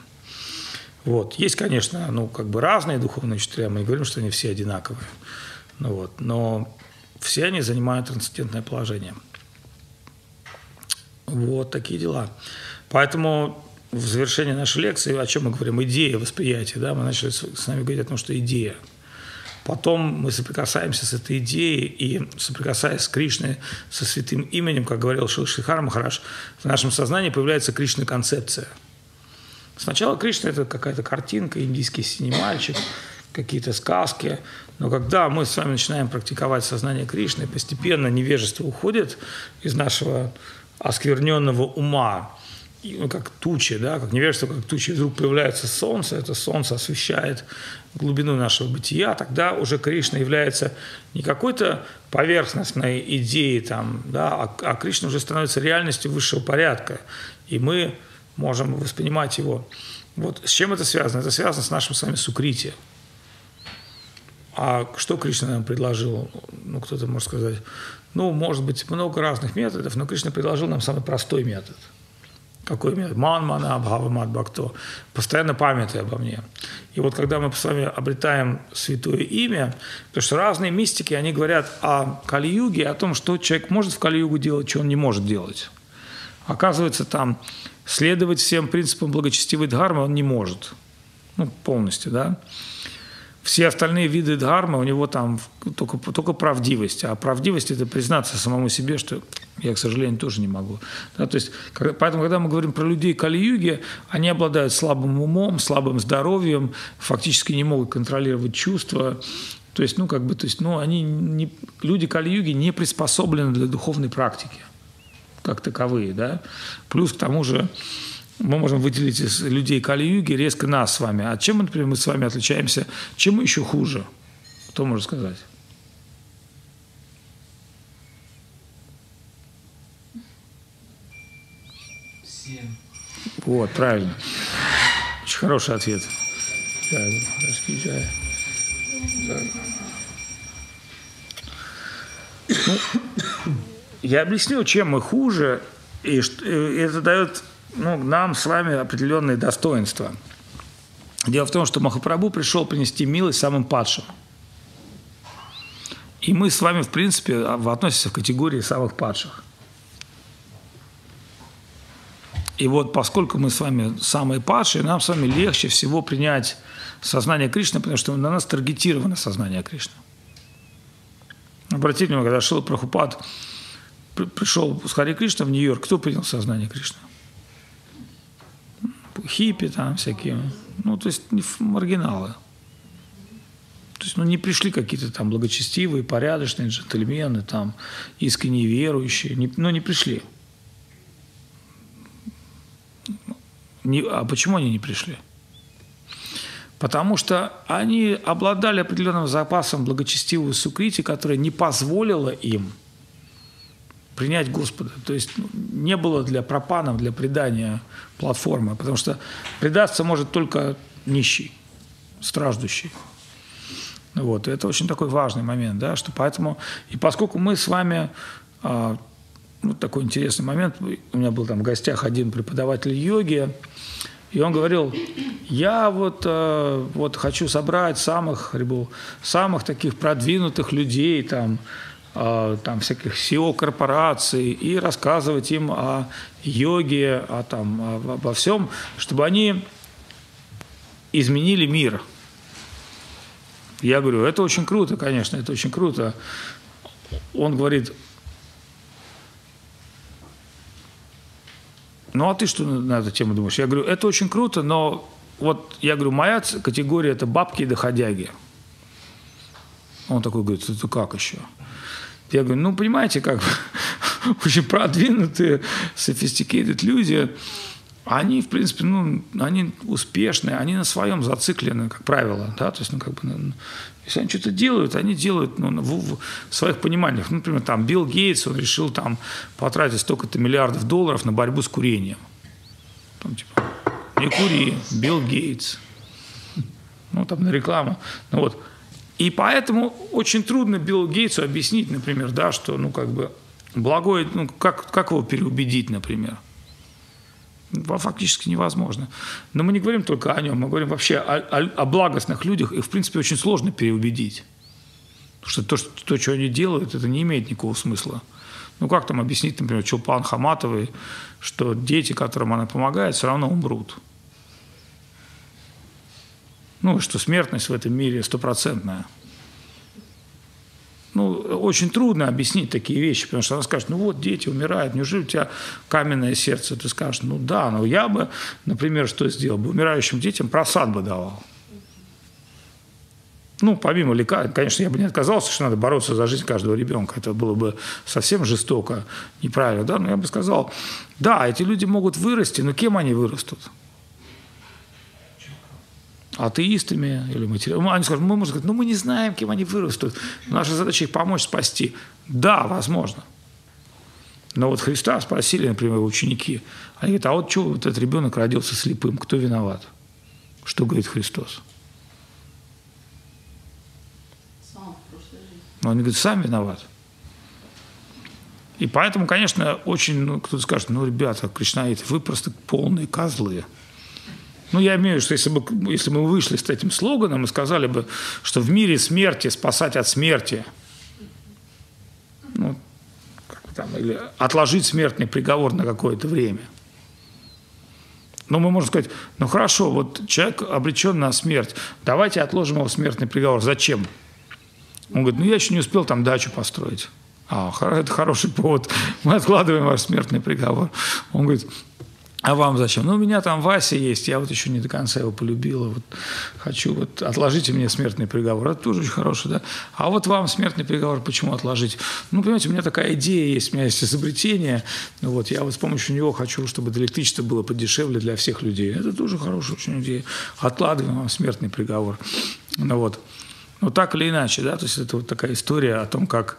Вот. Есть, конечно, ну, как бы разные духовные учителя, мы не говорим, что они все одинаковые. Ну, вот. Но все они занимают трансцендентное положение. Вот такие дела. Поэтому в завершении нашей лекции, о чем мы говорим, идея восприятия, да, мы начали с вами говорить о том, что идея. Потом мы соприкасаемся с этой идеей и соприкасаясь с Кришной, со святым именем, как говорил Шилшихар Махараш, в нашем сознании появляется Кришна концепция. Сначала Кришна – это какая-то картинка, индийский синий мальчик, какие-то сказки. Но когда мы с вами начинаем практиковать сознание Кришны, постепенно невежество уходит из нашего оскверненного ума, ну, как тучи, да, как невежество, как тучи, вдруг появляется солнце, это солнце освещает глубину нашего бытия, тогда уже Кришна является не какой-то поверхностной идеей, там, да, а, а Кришна уже становится реальностью высшего порядка, и мы можем воспринимать его. Вот с чем это связано? Это связано с нашим с вами сукрити. А что Кришна нам предложил? Ну, кто-то может сказать, ну, может быть, много разных методов, но Кришна предложил нам самый простой метод – какой меня ман мана абхава бхакто, постоянно памятай обо мне. И вот когда мы с вами обретаем святое имя, потому что разные мистики, они говорят о Кали-юге, о том, что человек может в Кали-югу делать, что он не может делать. Оказывается, там следовать всем принципам благочестивой дхармы он не может. Ну, полностью, да. Все остальные виды дхармы, у него там только, только правдивость. А правдивость – это признаться самому себе, что я, к сожалению, тоже не могу. Да, то есть, поэтому, когда мы говорим про людей Кали-юги, они обладают слабым умом, слабым здоровьем, фактически не могут контролировать чувства. То есть, ну, как бы, то есть, ну, они не, люди Кали-юги не приспособлены для духовной практики как таковые, да. Плюс к тому же мы можем выделить из людей Кали-юги резко нас с вами. А чем, например, мы с вами отличаемся? Чем мы еще хуже? Кто может сказать? Всем. Вот, правильно. Очень хороший ответ. Ну, я объясню, чем мы хуже, и это дает ну, нам с вами определенные достоинства. Дело в том, что Махапрабху пришел принести милость самым падшим. И мы с вами, в принципе, относимся в категории самых падших. И вот поскольку мы с вами самые падшие, нам с вами легче всего принять сознание Кришны, потому что на нас таргетировано сознание Кришны. Обратите внимание, когда Шила Прабхупад пришел с Хари Кришна в Нью-Йорк, кто принял сознание Кришны? хиппи там всякие, ну, то есть маргиналы. То есть, ну, не пришли какие-то там благочестивые, порядочные джентльмены, там, искренне верующие, не, ну, не пришли. Не, а почему они не пришли? Потому что они обладали определенным запасом благочестивой сукрити, которая не позволила им – принять Господа. То есть ну, не было для пропанов, для предания платформы, потому что предаться может только нищий, страждущий. Вот, это очень такой важный момент, да, что поэтому, и поскольку мы с вами, а, ну, такой интересный момент, у меня был там в гостях один преподаватель йоги, и он говорил, я вот, а, вот хочу собрать самых, самых таких продвинутых людей, там, там, всяких SEO-корпораций и рассказывать им о йоге, о, там, обо всем, чтобы они изменили мир. Я говорю, это очень круто, конечно, это очень круто. Он говорит, ну а ты что на эту тему думаешь? Я говорю, это очень круто, но вот я говорю, моя категория это бабки и доходяги. Он такой говорит, это как еще? Я говорю, ну, понимаете, как очень продвинутые, sophisticated люди, они, в принципе, ну, они успешные, они на своем зациклены, как правило, да, то есть, ну, как бы, ну, если они что-то делают, они делают ну, в, в своих пониманиях. Ну, например, там Билл Гейтс, он решил там потратить столько-то миллиардов долларов на борьбу с курением. Там, типа, не кури, Билл Гейтс. Ну, там на рекламу. Ну, вот, и поэтому очень трудно Биллу Гейтсу объяснить, например, да, что, ну, как бы, благое, ну, как, как его переубедить, например? Фактически невозможно. Но мы не говорим только о нем, мы говорим вообще о, о, о благостных людях, их, в принципе, очень сложно переубедить. Потому что то, что, то, что они делают, это не имеет никакого смысла. Ну, как там объяснить, например, Чулпан Хаматовой, что дети, которым она помогает, все равно умрут? Ну, что смертность в этом мире стопроцентная. Ну, очень трудно объяснить такие вещи, потому что она скажет, ну вот, дети умирают, неужели у тебя каменное сердце? Ты скажешь, ну да, но я бы, например, что сделал бы? Умирающим детям просад бы давал. Ну, помимо лекарств, конечно, я бы не отказался, что надо бороться за жизнь каждого ребенка. Это было бы совсем жестоко, неправильно, да? Но я бы сказал, да, эти люди могут вырасти, но кем они вырастут? Атеистами или материалами. Они скажут, мы можем сказать, ну мы не знаем, кем они вырастут. Наша задача их помочь спасти. Да, возможно. Но вот Христа спросили, например, ученики. Они говорят, а вот что вот этот ребенок родился слепым, кто виноват? Что говорит Христос? Но они говорят, сам виноват. И поэтому, конечно, очень, ну, кто-то скажет, ну, ребята, кришнаиты, вы просто полные козлы. Ну, я имею в виду, что если бы, если мы вышли с этим слоганом и сказали бы, что в мире смерти спасать от смерти, ну, там, или отложить смертный приговор на какое-то время. Но мы можем сказать, ну хорошо, вот человек обречен на смерть, давайте отложим его смертный приговор. Зачем? Он говорит, ну я еще не успел там дачу построить. А, это хороший повод. Мы откладываем ваш смертный приговор. Он говорит, а вам зачем? Ну, у меня там Вася есть, я вот еще не до конца его полюбила, вот хочу, вот отложите мне смертный приговор. Это тоже очень хороший, да? А вот вам смертный приговор почему отложить? Ну, понимаете, у меня такая идея есть, у меня есть изобретение, ну, вот я вот с помощью него хочу, чтобы электричество было подешевле для всех людей. Это тоже хорошая очень идея. Откладываем вам смертный приговор. Ну, вот. Ну, так или иначе, да, то есть это вот такая история о том, как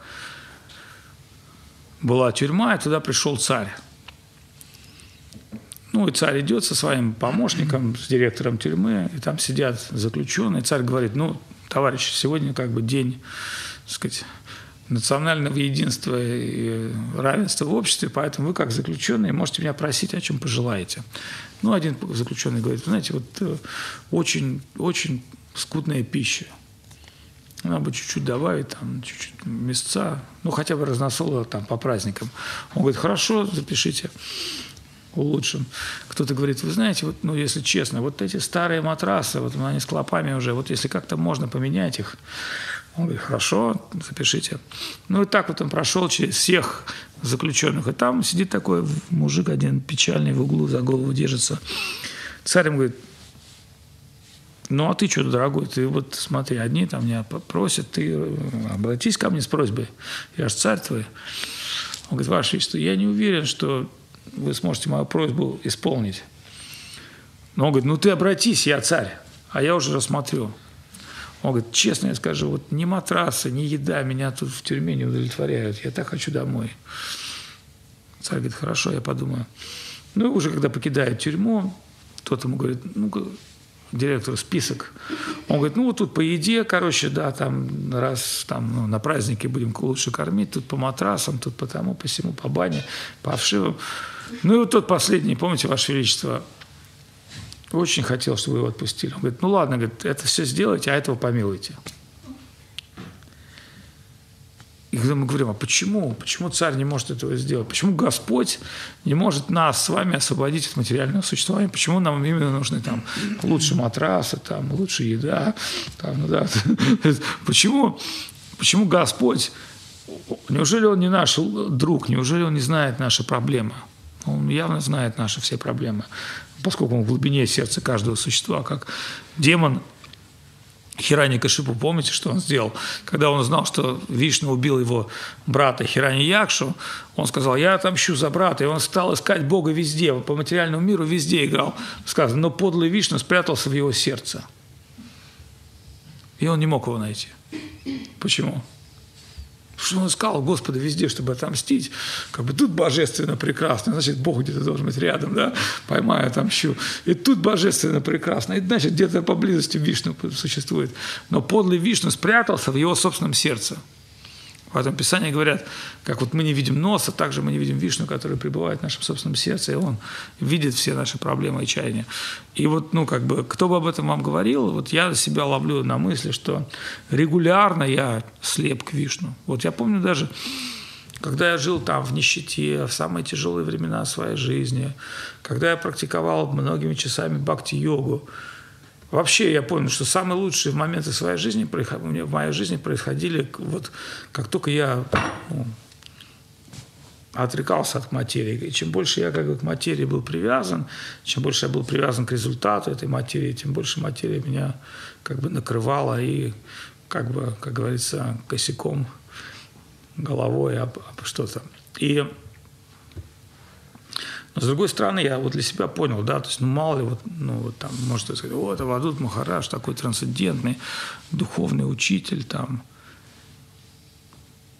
была тюрьма, и туда пришел царь. Ну, и царь идет со своим помощником, с директором тюрьмы, и там сидят заключенные. Царь говорит, ну, товарищи, сегодня как бы день, так сказать, национального единства и равенства в обществе, поэтому вы, как заключенные, можете меня просить, о чем пожелаете. Ну, один заключенный говорит, знаете, вот э, очень, очень скудная пища. Надо бы чуть-чуть добавить, там, чуть-чуть мясца, ну, хотя бы разносола там по праздникам. Он говорит, хорошо, запишите улучшим. Кто-то говорит, вы знаете, вот, ну, если честно, вот эти старые матрасы, вот они с клопами уже, вот если как-то можно поменять их, он говорит, хорошо, запишите. Ну и так вот он прошел через всех заключенных. И там сидит такой мужик один печальный в углу, за голову держится. Царь ему говорит, ну а ты что, дорогой, ты вот смотри, одни там меня просят, ты э, обратись ко мне с просьбой, я же царь твой. Он говорит, Ваше Величество, я не уверен, что вы сможете мою просьбу исполнить. Но он говорит, ну ты обратись, я царь, а я уже рассмотрю. Он говорит, честно я скажу, вот ни матрасы, ни еда меня тут в тюрьме не удовлетворяют, я так хочу домой. Царь говорит, хорошо, я подумаю. Ну и уже когда покидает тюрьму, тот ему говорит, ну директору список. Он говорит, ну вот тут по еде, короче, да, там раз там ну, на празднике будем лучше кормить, тут по матрасам, тут по тому, по всему, по бане, по овшивам. Ну и вот тот последний, помните, Ваше Величество, очень хотел, чтобы вы его отпустили. Он говорит, ну ладно, говорит, это все сделайте, а этого помилуйте. И когда мы говорим, а почему? Почему царь не может этого сделать? Почему Господь не может нас с вами освободить от материального существования? Почему нам именно нужны там лучше матрасы, там лучше еда? Там, ну, да. Почему, почему Господь, неужели Он не наш друг, неужели Он не знает наши проблемы? Он явно знает наши все проблемы, поскольку он в глубине сердца каждого существа, как демон Хирани Кашипу, помните, что он сделал? Когда он знал, что Вишну убил его брата Хирани Якшу, он сказал, я отомщу за брата. И он стал искать Бога везде, по материальному миру везде играл. Сказано, но подлый Вишну спрятался в его сердце. И он не мог его найти. Почему? Что он искал Господа везде, чтобы отомстить. Как бы тут божественно прекрасно, значит, Бог где-то должен быть рядом, да, поймаю, отомщу. И тут божественно прекрасно, и значит, где-то поблизости Вишну существует. Но подлый Вишну спрятался в его собственном сердце. Поэтому Писания говорят, как вот мы не видим носа, так же мы не видим вишню, которая пребывает в нашем собственном сердце, и Он видит все наши проблемы и чаяния. И вот, ну, как бы, кто бы об этом вам говорил, вот я себя ловлю на мысли, что регулярно я слеп к вишну. Вот я помню даже, когда я жил там в нищете, в самые тяжелые времена своей жизни, когда я практиковал многими часами бхакти-йогу, Вообще я понял, что самые лучшие моменты своей жизни в моей жизни происходили вот как только я ну, отрекался от материи. И чем больше я как бы к материи был привязан, чем больше я был привязан к результату этой материи, тем больше материя меня как бы накрывала и как бы, как говорится, косяком головой об, об что-то. И но с другой стороны, я вот для себя понял, да, то есть, ну, мало ли, вот, ну, вот там, может сказать, о, это Вадут Махараш, такой трансцендентный, духовный учитель, там.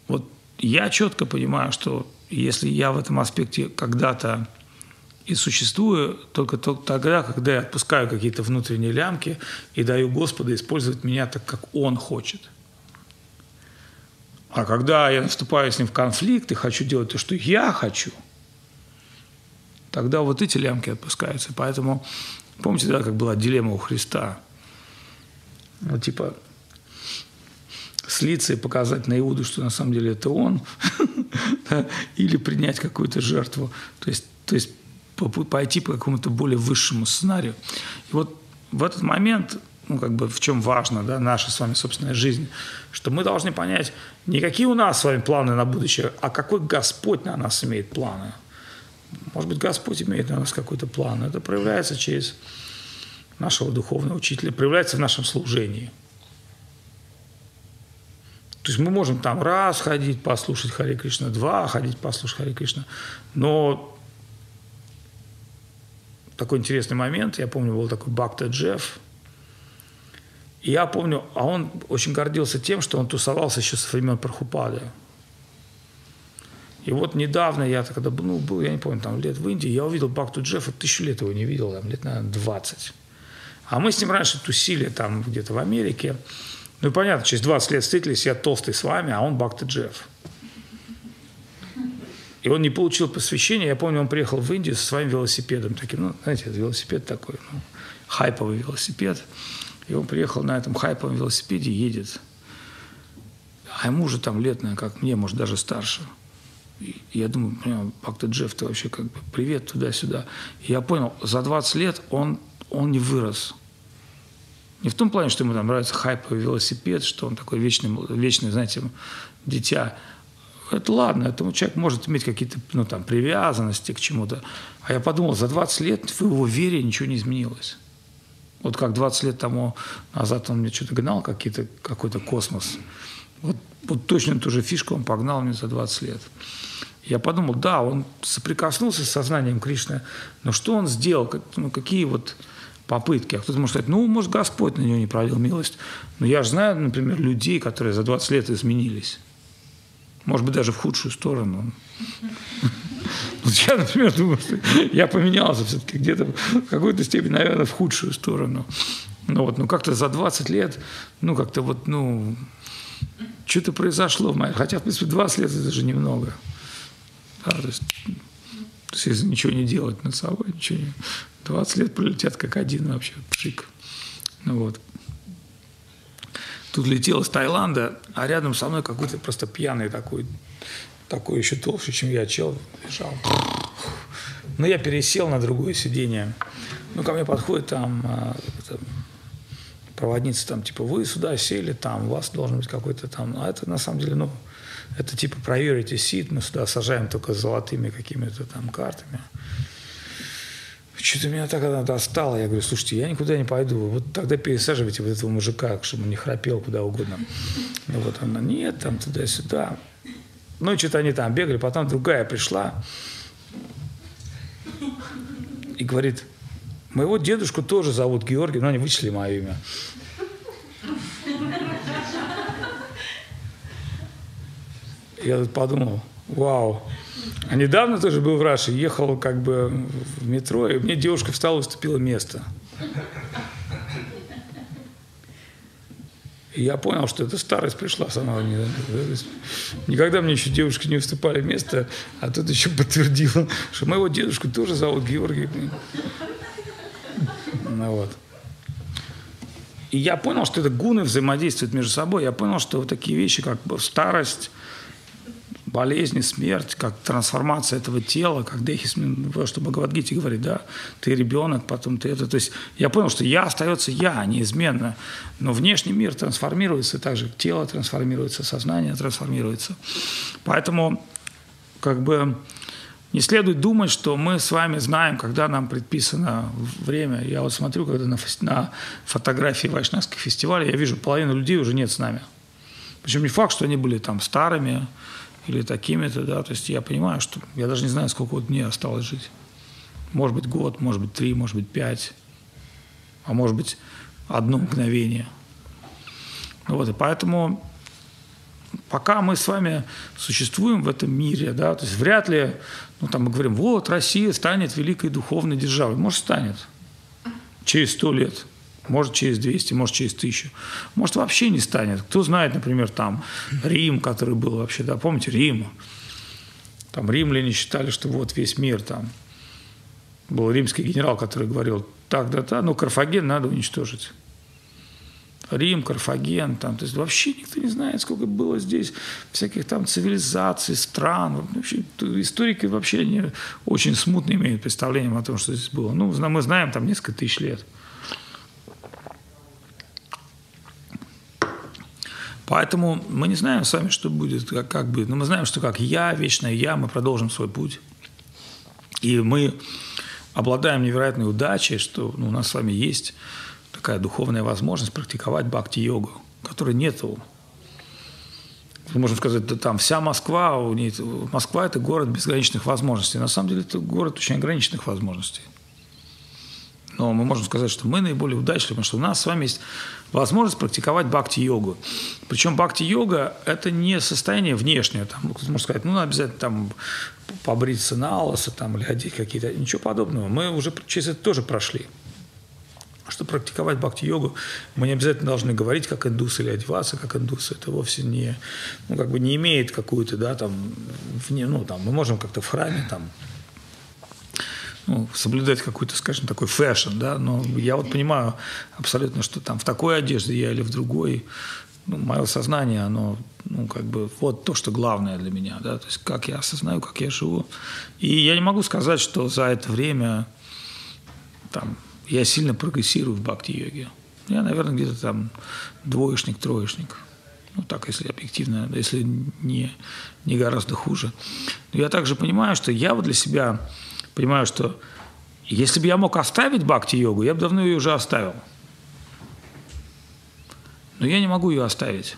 Вот я четко понимаю, что если я в этом аспекте когда-то и существую только тогда, когда я отпускаю какие-то внутренние лямки и даю Господу использовать меня так, как Он хочет. А когда я вступаю с Ним в конфликт и хочу делать то, что я хочу – тогда вот эти лямки отпускаются. Поэтому, помните, да, как была дилемма у Христа? Ну, типа, слиться и показать на Иуду, что на самом деле это он, или принять какую-то жертву. То есть, то есть пойти по какому-то более высшему сценарию. И вот в этот момент, ну, как бы в чем важно, да, наша с вами собственная жизнь, что мы должны понять, не какие у нас с вами планы на будущее, а какой Господь на нас имеет планы – может быть, Господь имеет на нас какой-то план. Это проявляется через нашего духовного учителя, проявляется в нашем служении. То есть мы можем там раз ходить, послушать Хари Кришна, два ходить, послушать Хари Кришна, но такой интересный момент, я помню, был такой Бакта Джефф, и я помню, а он очень гордился тем, что он тусовался еще со времен Прабхупады. И вот недавно я когда ну, был, я не помню, там лет в Индии, я увидел Бакту Джеффа, тысячу лет его не видел, там лет, наверное, 20. А мы с ним раньше тусили там где-то в Америке. Ну и понятно, через 20 лет встретились, я толстый с вами, а он Бакта Джефф. И он не получил посвящения. Я помню, он приехал в Индию со своим велосипедом. Таким, ну, знаете, велосипед такой, ну, хайповый велосипед. И он приехал на этом хайповом велосипеде, едет. А ему уже там лет, наверное, как мне, может, даже старше – и я думаю, прям, как-то Джефф, ты вообще как бы привет туда-сюда. И я понял, за 20 лет он, он не вырос. Не в том плане, что ему там нравится хайповый велосипед, что он такой вечный, вечный знаете, дитя. Это ладно, этому человек может иметь какие-то ну, там, привязанности к чему-то. А я подумал, за 20 лет в его вере ничего не изменилось. Вот как 20 лет тому назад он мне что-то гнал, какие-то, какой-то космос. Вот, вот точно ту же фишку он погнал мне за 20 лет. Я подумал, да, он соприкоснулся с сознанием Кришны, но что он сделал, ну, какие вот попытки. А кто-то может сказать, ну, может, Господь на него не проявил милость. Но я же знаю, например, людей, которые за 20 лет изменились. Может быть, даже в худшую сторону. Я, например, думаю, что я поменялся все-таки где-то в какой-то степени, наверное, в худшую сторону. Ну вот, ну как-то за 20 лет, ну как-то вот, ну, что-то произошло в моей... Хотя, в принципе, 20 лет – это же немного. Да, то, есть, то есть, если ничего не делать над собой, ничего не... 20 лет пролетят как один вообще, пшик. Ну вот. Тут летел из Таиланда, а рядом со мной какой-то просто пьяный такой, такой еще толще, чем я, чел лежал. Но я пересел на другое сиденье. Ну, ко мне подходит там а, проводница, там, типа, вы сюда сели, там, у вас должен быть какой-то там... А это, на самом деле, ну, это типа priority seat, мы сюда сажаем только с золотыми какими-то там картами. Что-то меня так она достало. Я говорю, слушайте, я никуда не пойду. Вот тогда пересаживайте вот этого мужика, чтобы он не храпел куда угодно. Ну вот она, нет, там туда-сюда. Ну и что-то они там бегали. Потом другая пришла и говорит, моего дедушку тоже зовут Георгий, но они вычли мое имя. Я тут подумал, вау. А недавно тоже был в Раше, ехал как бы в метро, и мне девушка встала и уступила место. И я понял, что эта старость пришла сама. Никогда мне еще девушки не уступали место, а тут еще подтвердила, что моего дедушку тоже зовут Георгий. Вот. И я понял, что это гуны взаимодействуют между собой. Я понял, что вот такие вещи, как старость, болезни, смерть, как трансформация этого тела, как Дехисмин, что Бхагавадгите говорит, да, ты ребенок, потом ты это. То есть я понял, что я остается я, неизменно. Но внешний мир трансформируется, также тело трансформируется, сознание трансформируется. Поэтому как бы не следует думать, что мы с вами знаем, когда нам предписано время. Я вот смотрю, когда на, на фотографии Вайшнавских фестивалей, я вижу, половина людей уже нет с нами. Причем не факт, что они были там старыми, или такими-то, да, то есть я понимаю, что я даже не знаю, сколько вот мне осталось жить. Может быть, год, может быть, три, может быть, пять, а может быть, одно мгновение. Вот, и поэтому пока мы с вами существуем в этом мире, да, то есть вряд ли, ну там мы говорим, вот Россия станет великой духовной державой. Может, станет через сто лет – может, через 200, может, через 1000. Может, вообще не станет. Кто знает, например, там Рим, который был вообще, да, помните, Рим? Там римляне считали, что вот весь мир там. Был римский генерал, который говорил, так, да, да, ну, Карфаген надо уничтожить. Рим, Карфаген, там, то есть вообще никто не знает, сколько было здесь всяких там цивилизаций, стран. Вообще, историки вообще не очень смутно имеют представление о том, что здесь было. Ну, мы знаем там несколько тысяч лет. Поэтому мы не знаем сами, что будет, как, как будет. Но мы знаем, что как я, вечное я, мы продолжим свой путь. И мы обладаем невероятной удачей, что ну, у нас с вами есть такая духовная возможность практиковать бхакти-йогу, которой нету. Можем сказать, да там вся Москва, у нее, Москва – это город безграничных возможностей. На самом деле это город очень ограниченных возможностей. Но мы можем сказать, что мы наиболее удачливы, потому что у нас с вами есть возможность практиковать бхакти-йогу. Причем бхакти-йога – это не состояние внешнее. Там, можно сказать, ну, обязательно там побриться налысо там, или одеть какие-то. Ничего подобного. Мы уже через это тоже прошли. Чтобы практиковать бхакти-йогу, мы не обязательно должны говорить как индусы или одеваться как индусы. Это вовсе не, ну, как бы не имеет какую-то, да, там, вне, ну, там, мы можем как-то в храме там ну, соблюдать какой-то, скажем, такой fashion, да, но я вот понимаю абсолютно, что там в такой одежде я или в другой, ну, мое сознание, оно, ну, как бы, вот то, что главное для меня, да, то есть как я осознаю, как я живу. И я не могу сказать, что за это время, там, я сильно прогрессирую в бхакти-йоге. Я, наверное, где-то там двоечник, троечник. Ну, так, если объективно, если не, не гораздо хуже. Но я также понимаю, что я вот для себя понимаю, что если бы я мог оставить бхакти-йогу, я бы давно ее уже оставил. Но я не могу ее оставить.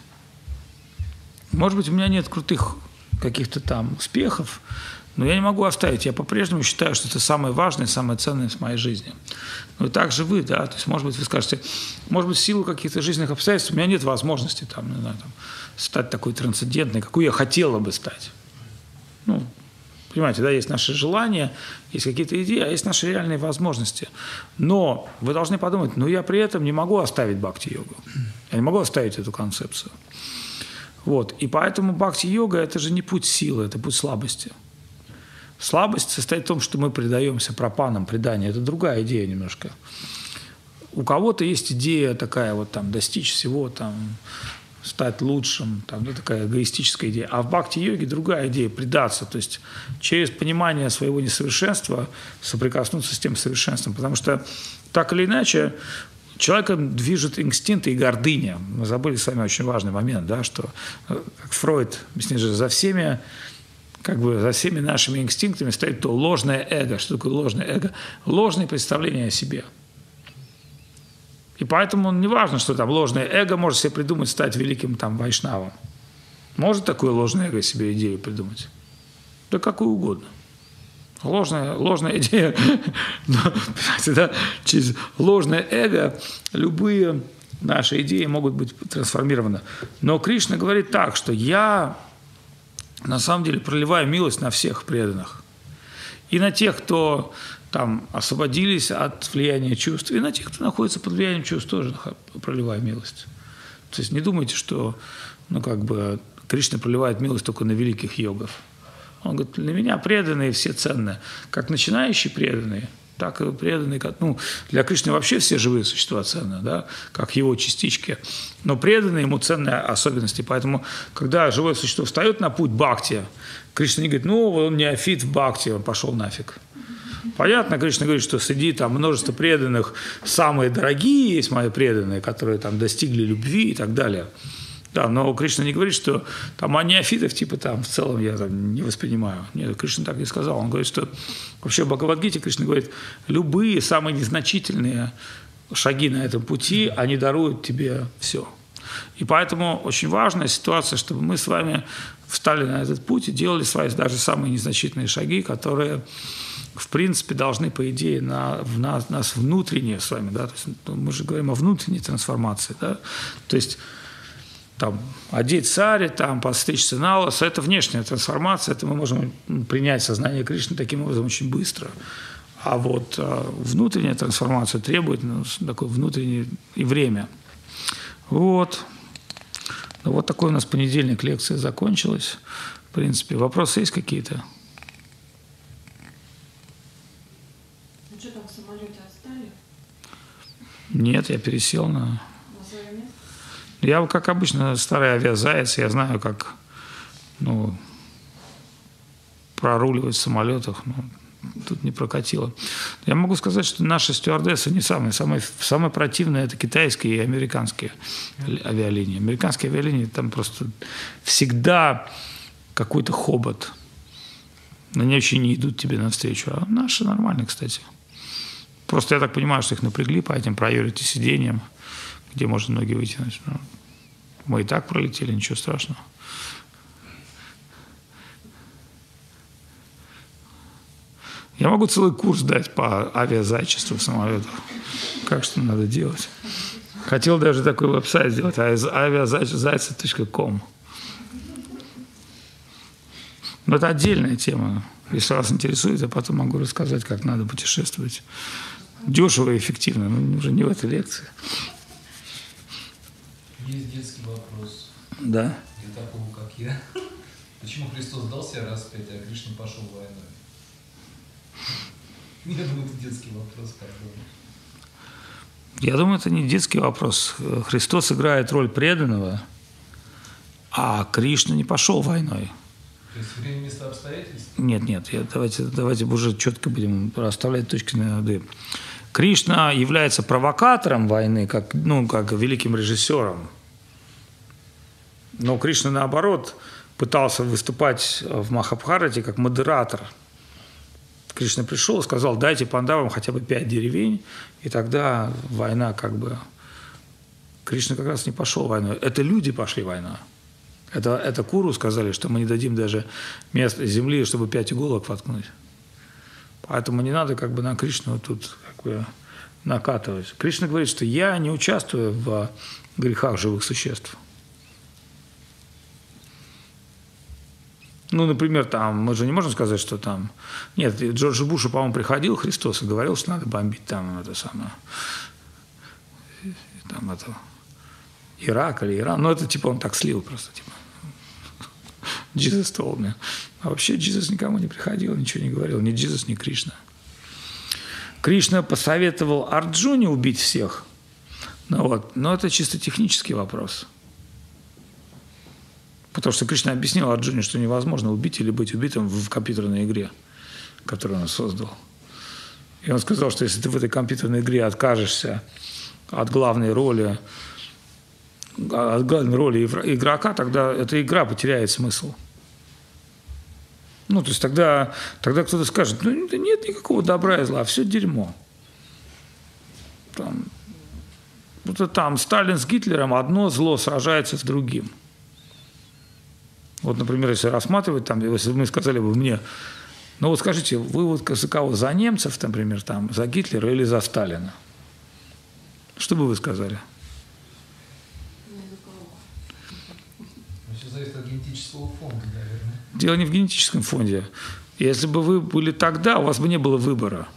Может быть, у меня нет крутых каких-то там успехов, но я не могу оставить. Я по-прежнему считаю, что это самое важное, самое ценное в моей жизни. Ну и так же вы, да, то есть, может быть, вы скажете, может быть, в силу каких-то жизненных обстоятельств у меня нет возможности там, не знаю, там, стать такой трансцендентной, какой я хотела бы стать. Ну, Понимаете, да, есть наши желания, есть какие-то идеи, а есть наши реальные возможности. Но вы должны подумать, ну я при этом не могу оставить бхакти-йогу. Я не могу оставить эту концепцию. Вот. И поэтому бхакти-йога – это же не путь силы, это путь слабости. Слабость состоит в том, что мы предаемся пропанам, преданию. Это другая идея немножко. У кого-то есть идея такая вот там достичь всего там стать лучшим, там, да, такая эгоистическая идея. А в бхакти-йоге другая идея – предаться, то есть через понимание своего несовершенства соприкоснуться с тем совершенством. Потому что так или иначе человеком движет инстинкты и гордыня. Мы забыли с вами очень важный момент, да, что, э, как Фройд объяснил за всеми как бы за всеми нашими инстинктами стоит то ложное эго. Что такое ложное эго? Ложное представление о себе – и поэтому не важно, что там ложное эго может себе придумать стать великим там вайшнавом. Может такое ложное эго себе идею придумать? Да какую угодно. Ложная, ложная идея, но, понимаете, да, через ложное эго любые наши идеи могут быть трансформированы. Но Кришна говорит так, что я на самом деле проливаю милость на всех преданных. И на тех, кто там освободились от влияния чувств, и на тех, кто находится под влиянием чувств, тоже проливая милость. То есть не думайте, что ну, как бы, Кришна проливает милость только на великих йогов. Он говорит, для меня преданные все ценные. Как начинающие преданные, так и преданные, как, ну, для Кришны вообще все живые существа ценны, да, как его частички. Но преданные ему ценные особенности. Поэтому, когда живое существо встает на путь бхакти, Кришна не говорит, ну, он неофит в бхакти, он пошел нафиг. Понятно, Кришна говорит, что среди там множество преданных, самые дорогие есть мои преданные, которые там достигли любви и так далее. Да, но Кришна не говорит, что там а неофитов типа там в целом я там не воспринимаю. Нет, Кришна так не сказал. Он говорит, что вообще в Бхагавадгите Кришна говорит, любые самые незначительные шаги на этом пути, они даруют тебе все. И поэтому очень важная ситуация, чтобы мы с вами встали на этот путь и делали свои даже самые незначительные шаги, которые в принципе, должны, по идее, на, в нас, нас внутренние с вами, да, то есть, мы же говорим о внутренней трансформации, да, то есть там, одеть сари, там, постричься на лос, это внешняя трансформация, это мы можем принять сознание Кришны таким образом очень быстро. А вот а, внутренняя трансформация требует ну, такое внутреннее и время. Вот. Ну, вот такой у нас понедельник лекция закончилась. В принципе, вопросы есть какие-то? Ну что там, в самолете отстали? Нет, я пересел на... На? Я, как обычно, старый авиазаяц, я знаю, как ну, проруливать в самолетах. Ну, тут не прокатило. Я могу сказать, что наши стюардессы не самые. Самые, самые противные – это китайские и американские авиалинии. Американские авиалинии там просто всегда какой-то хобот. Они вообще не идут тебе навстречу. А наши нормальные, кстати. Просто я так понимаю, что их напрягли по этим priority сиденьям, где можно ноги вытянуть. Ну, мы и так пролетели, ничего страшного. Я могу целый курс дать по авиазайчеству в самолетах. Как что надо делать. Хотел даже такой веб-сайт сделать, авиазайца.ком. Но это отдельная тема. Если вас интересует, я потом могу рассказать, как надо путешествовать. Дешево и эффективно, но уже не в этой лекции. Есть детский вопрос. Да. Для такого, как я. Почему Христос дал себя распять, а Кришна пошел войной? Я думаю, это детский вопрос, как думаешь? Я думаю, это не детский вопрос. Христос играет роль преданного, а Кришна не пошел войной. То есть время, место, обстоятельства? Нет, нет, я, давайте, давайте уже четко будем расставлять точки над «и». Кришна является провокатором войны, как, ну, как великим режиссером. Но Кришна, наоборот, пытался выступать в Махабхарате как модератор. Кришна пришел и сказал, дайте пандавам хотя бы пять деревень, и тогда война как бы... Кришна как раз не пошел войной. Это люди пошли войной. Это, это Куру сказали, что мы не дадим даже места земли, чтобы пять иголок воткнуть. Поэтому не надо как бы на Кришну тут как бы накатывать. Кришна говорит, что я не участвую в грехах живых существ. Ну, например, там, мы же не можем сказать, что там... Нет, Джордж Бушу, по-моему, приходил Христос и говорил, что надо бомбить там это самое... Там это... Ирак или Иран. Ну, это типа он так слил просто, типа. Jesus told me. А вообще Джизус никому не приходил, ничего не говорил. Ни Джизус, ни Кришна. Кришна посоветовал Арджуне убить всех. Ну вот, но это чисто технический вопрос. Потому что Кришна объяснил Арджуне, что невозможно убить или быть убитым в компьютерной игре, которую он создал. И он сказал, что если ты в этой компьютерной игре откажешься от главной роли, от главной роли игрока, тогда эта игра потеряет смысл. Ну, то есть тогда, тогда кто-то скажет, ну, нет никакого добра и зла, все дерьмо. Там, вот там Сталин с Гитлером одно зло сражается с другим. Вот, например, если рассматривать, там, если мы сказали бы мне, ну вот скажите, вы вот за кого? За немцев, например, там, за Гитлера или за Сталина? Что бы вы сказали? Ну, Все зависит от генетического фонда, наверное. Дело не в генетическом фонде. Если бы вы были тогда, у вас бы не было выбора.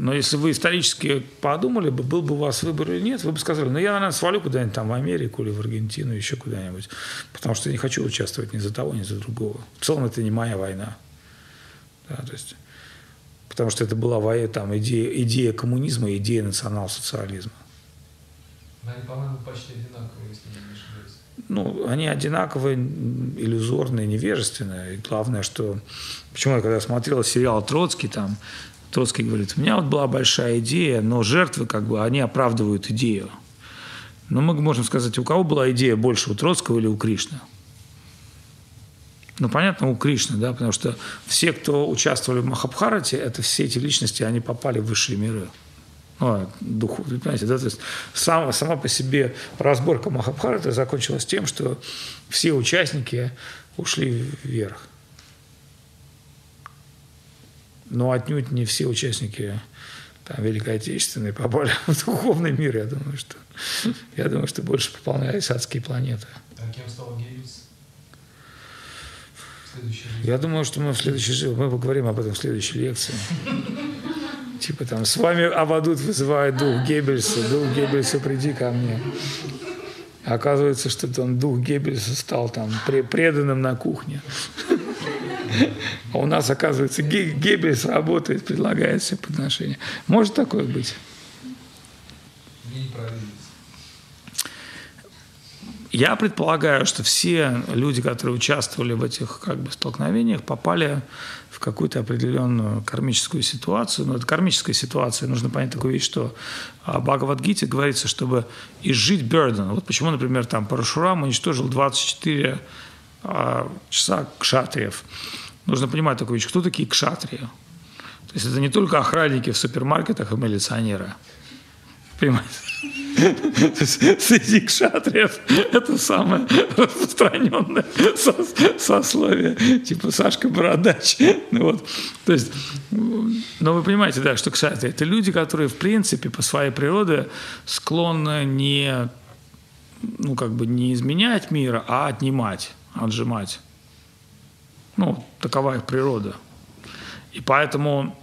Но если вы исторически подумали бы, был бы у вас выбор или нет, вы бы сказали, ну я, наверное, свалю куда-нибудь там в Америку или в Аргентину, еще куда-нибудь, потому что я не хочу участвовать ни за того, ни за другого. В целом это не моя война. Да, то есть, потому что это была война, там, идея, идея коммунизма идея национал-социализма. Они, по-моему, почти одинаковые, если не ошибаюсь. Ну, они одинаковые, иллюзорные, невежественные. И главное, что... Почему я когда смотрел сериал «Троцкий», там, Троцкий говорит, у меня вот была большая идея, но жертвы, как бы, они оправдывают идею. Но мы можем сказать, у кого была идея больше, у Троцкого или у Кришны? Ну, понятно, у Кришны, да, потому что все, кто участвовали в Махабхарате, это все эти личности, они попали в высшие миры. Ну, духу, вы понимаете, да, то есть сам, сама по себе разборка Махабхараты закончилась тем, что все участники ушли вверх но отнюдь не все участники там, Великой Отечественной попали в духовный мир. Я думаю, что, я думаю, что больше пополнялись адские планеты. А кем стал Геббельс? Я думаю, что мы в следующей мы поговорим об этом в следующей лекции. Типа там, с вами Абадут вызывает дух Геббельса, дух Геббельса, приди ко мне. Оказывается, что он дух Геббельса стал там преданным на кухне. А у нас, оказывается, Геббельс работает, предлагает все подношения. Может такое быть? Я предполагаю, что все люди, которые участвовали в этих как бы, столкновениях, попали в какую-то определенную кармическую ситуацию. Но это кармическая ситуация. Нужно понять такую вещь, что в Бхагавадгите говорится, чтобы изжить burden. Вот почему, например, там Парашурам уничтожил 24 а, часа кшатриев. Нужно понимать такую вещь, кто такие кшатрии. То есть это не только охранники в супермаркетах и милиционеры. Понимаете? Среди кшатриев это самое распространенное сословие, типа Сашка Бородач. Ну вот. То есть, но вы понимаете, да, что кшатрии – это люди, которые, в принципе, по своей природе склонны не, ну, как бы не изменять мира, а отнимать отжимать. Ну, такова их природа. И поэтому,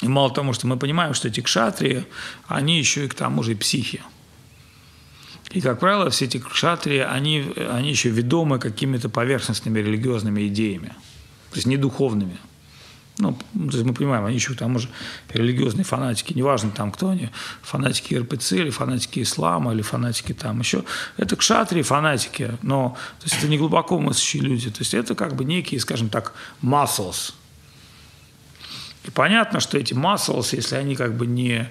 и мало того, что мы понимаем, что эти кшатрии, они еще и к тому же и психи. И, как правило, все эти кшатрии, они, они еще ведомы какими-то поверхностными религиозными идеями, то есть не духовными – ну, то есть мы понимаем, они еще к тому же религиозные фанатики, неважно там кто они, фанатики РПЦ или фанатики ислама или фанатики там еще. Это кшатри фанатики, но то есть это не глубоко мыслящие люди. То есть это как бы некие, скажем так, muscles. И понятно, что эти muscles, если они как бы не,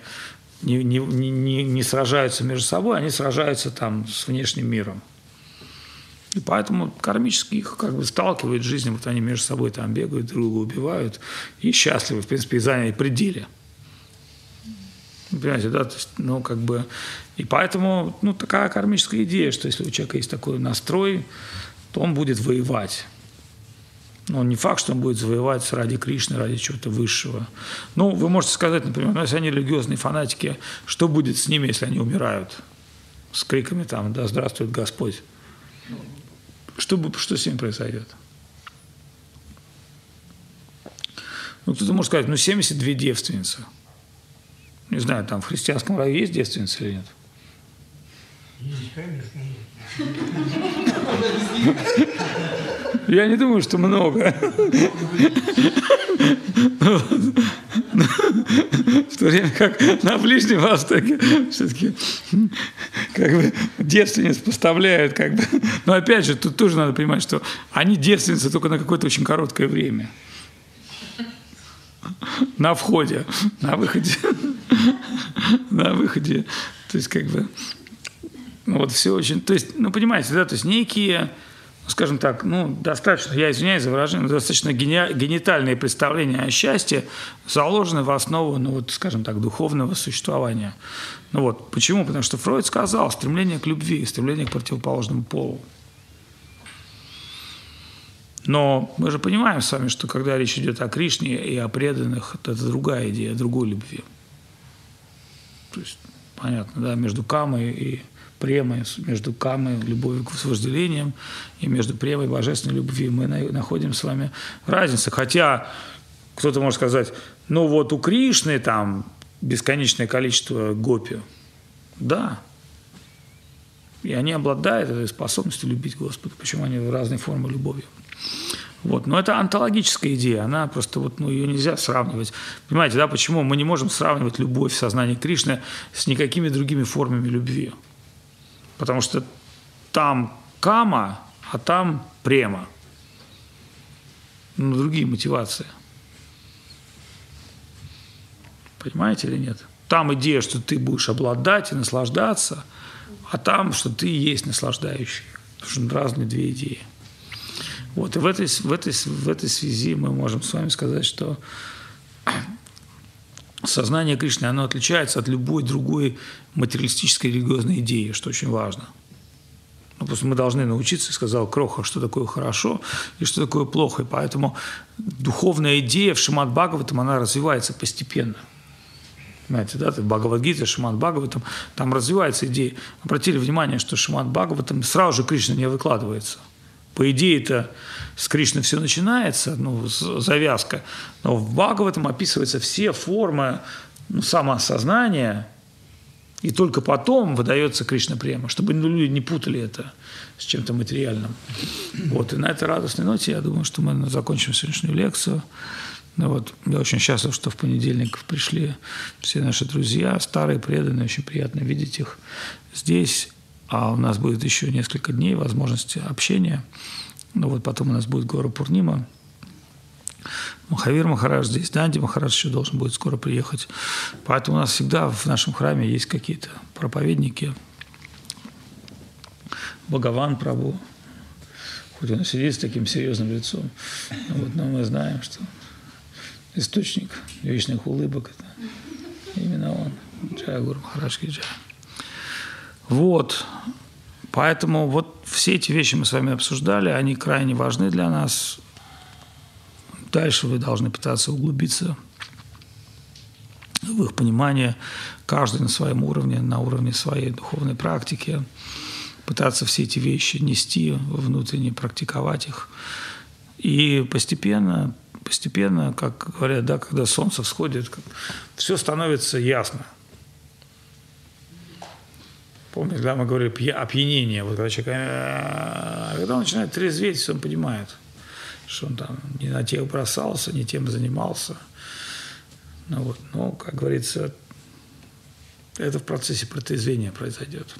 не, не, не, не сражаются между собой, они сражаются там с внешним миром. И поэтому кармически их как бы сталкивает жизнь, вот они между собой там бегают, друг друга убивают и счастливы, в принципе, и заняли пределе. Понимаете, да, то есть, ну, как бы, и поэтому, ну, такая кармическая идея, что если у человека есть такой настрой, то он будет воевать. Ну, не факт, что он будет завоевать ради Кришны, ради чего-то высшего. Ну, вы можете сказать, например, ну, если они религиозные фанатики, что будет с ними, если они умирают? С криками там, да, здравствует Господь что, что с ним произойдет? Ну, кто-то может сказать, ну, 72 девственницы. Не знаю, там в христианском раю есть девственницы или нет? Я не думаю, что много. В то время как на Ближнем Востоке все-таки как бы девственниц поставляют, как бы. Но опять же, тут тоже надо понимать, что они девственницы только на какое-то очень короткое время. На входе, на выходе. На выходе. То есть, как бы, ну, вот все очень... То есть, ну, понимаете, да, то есть некие скажем так, ну, достаточно, я извиняюсь за выражение, достаточно генитальные представления о счастье заложены в основу, ну, вот, скажем так, духовного существования. Ну вот, почему? Потому что Фройд сказал, стремление к любви, стремление к противоположному полу. Но мы же понимаем с вами, что когда речь идет о Кришне и о преданных, это другая идея, другой любви. То есть, понятно, да, между Камой и премой, между камой, любовью к вожделением, и между премой божественной любви мы находим с вами разницу. Хотя Кто-то может сказать, ну вот у Кришны там бесконечное количество гопи. Да. И они обладают этой способностью любить Господа. Почему они в разной формы любовью. Вот. Но это антологическая идея, она просто вот, ну, ее нельзя сравнивать. Понимаете, да, почему мы не можем сравнивать любовь в сознании Кришны с никакими другими формами любви? Потому что там кама, а там према. Ну, другие мотивации. Понимаете или нет? Там идея, что ты будешь обладать и наслаждаться, а там, что ты есть наслаждающий. Потому что разные две идеи. Вот, и в этой, в, этой, в этой связи мы можем с вами сказать, что сознание Кришны, оно отличается от любой другой материалистической религиозной идеи, что очень важно. Ну, просто мы должны научиться, сказал Кроха, что такое хорошо и что такое плохо. И поэтому духовная идея в Шимат Бхагаватам, она развивается постепенно. Понимаете, да, в Бхагавадгите, Шимат Бхагаватам, там развивается идея. Обратили внимание, что Шимат Бхагаватам сразу же Кришна не выкладывается – по идее, это с Кришны все начинается, ну, завязка. Но в Бхагаватам описываются все формы ну, самоосознания, и только потом выдается Кришна према, чтобы люди не путали это с чем-то материальным. Вот. И на этой радостной ноте я думаю, что мы закончим сегодняшнюю лекцию. Ну, вот. Я очень счастлив, что в понедельник пришли все наши друзья, старые, преданные, очень приятно видеть их здесь. А у нас будет еще несколько дней возможности общения. Ну вот потом у нас будет Гора Пурнима. Махавир Махарадж здесь, Данди Махарадж еще должен будет скоро приехать. Поэтому у нас всегда в нашем храме есть какие-то проповедники. Бхагаван Прабу, хоть он сидит с таким серьезным лицом, вот, но мы знаем, что источник вечных улыбок – это именно он. Джая Гуру Махарадж Джая. Вот. Поэтому вот все эти вещи мы с вами обсуждали, они крайне важны для нас. Дальше вы должны пытаться углубиться в их понимание, каждый на своем уровне, на уровне своей духовной практики, пытаться все эти вещи нести внутренне, практиковать их. И постепенно, постепенно, как говорят, да, когда солнце всходит, все становится ясно. Помните, когда мы говорили опьянение, вот когда человек, а когда он начинает трезветь, он понимает, что он там не на тех бросался, не тем занимался. Ну, вот, но, как говорится, это в процессе протрезвения произойдет.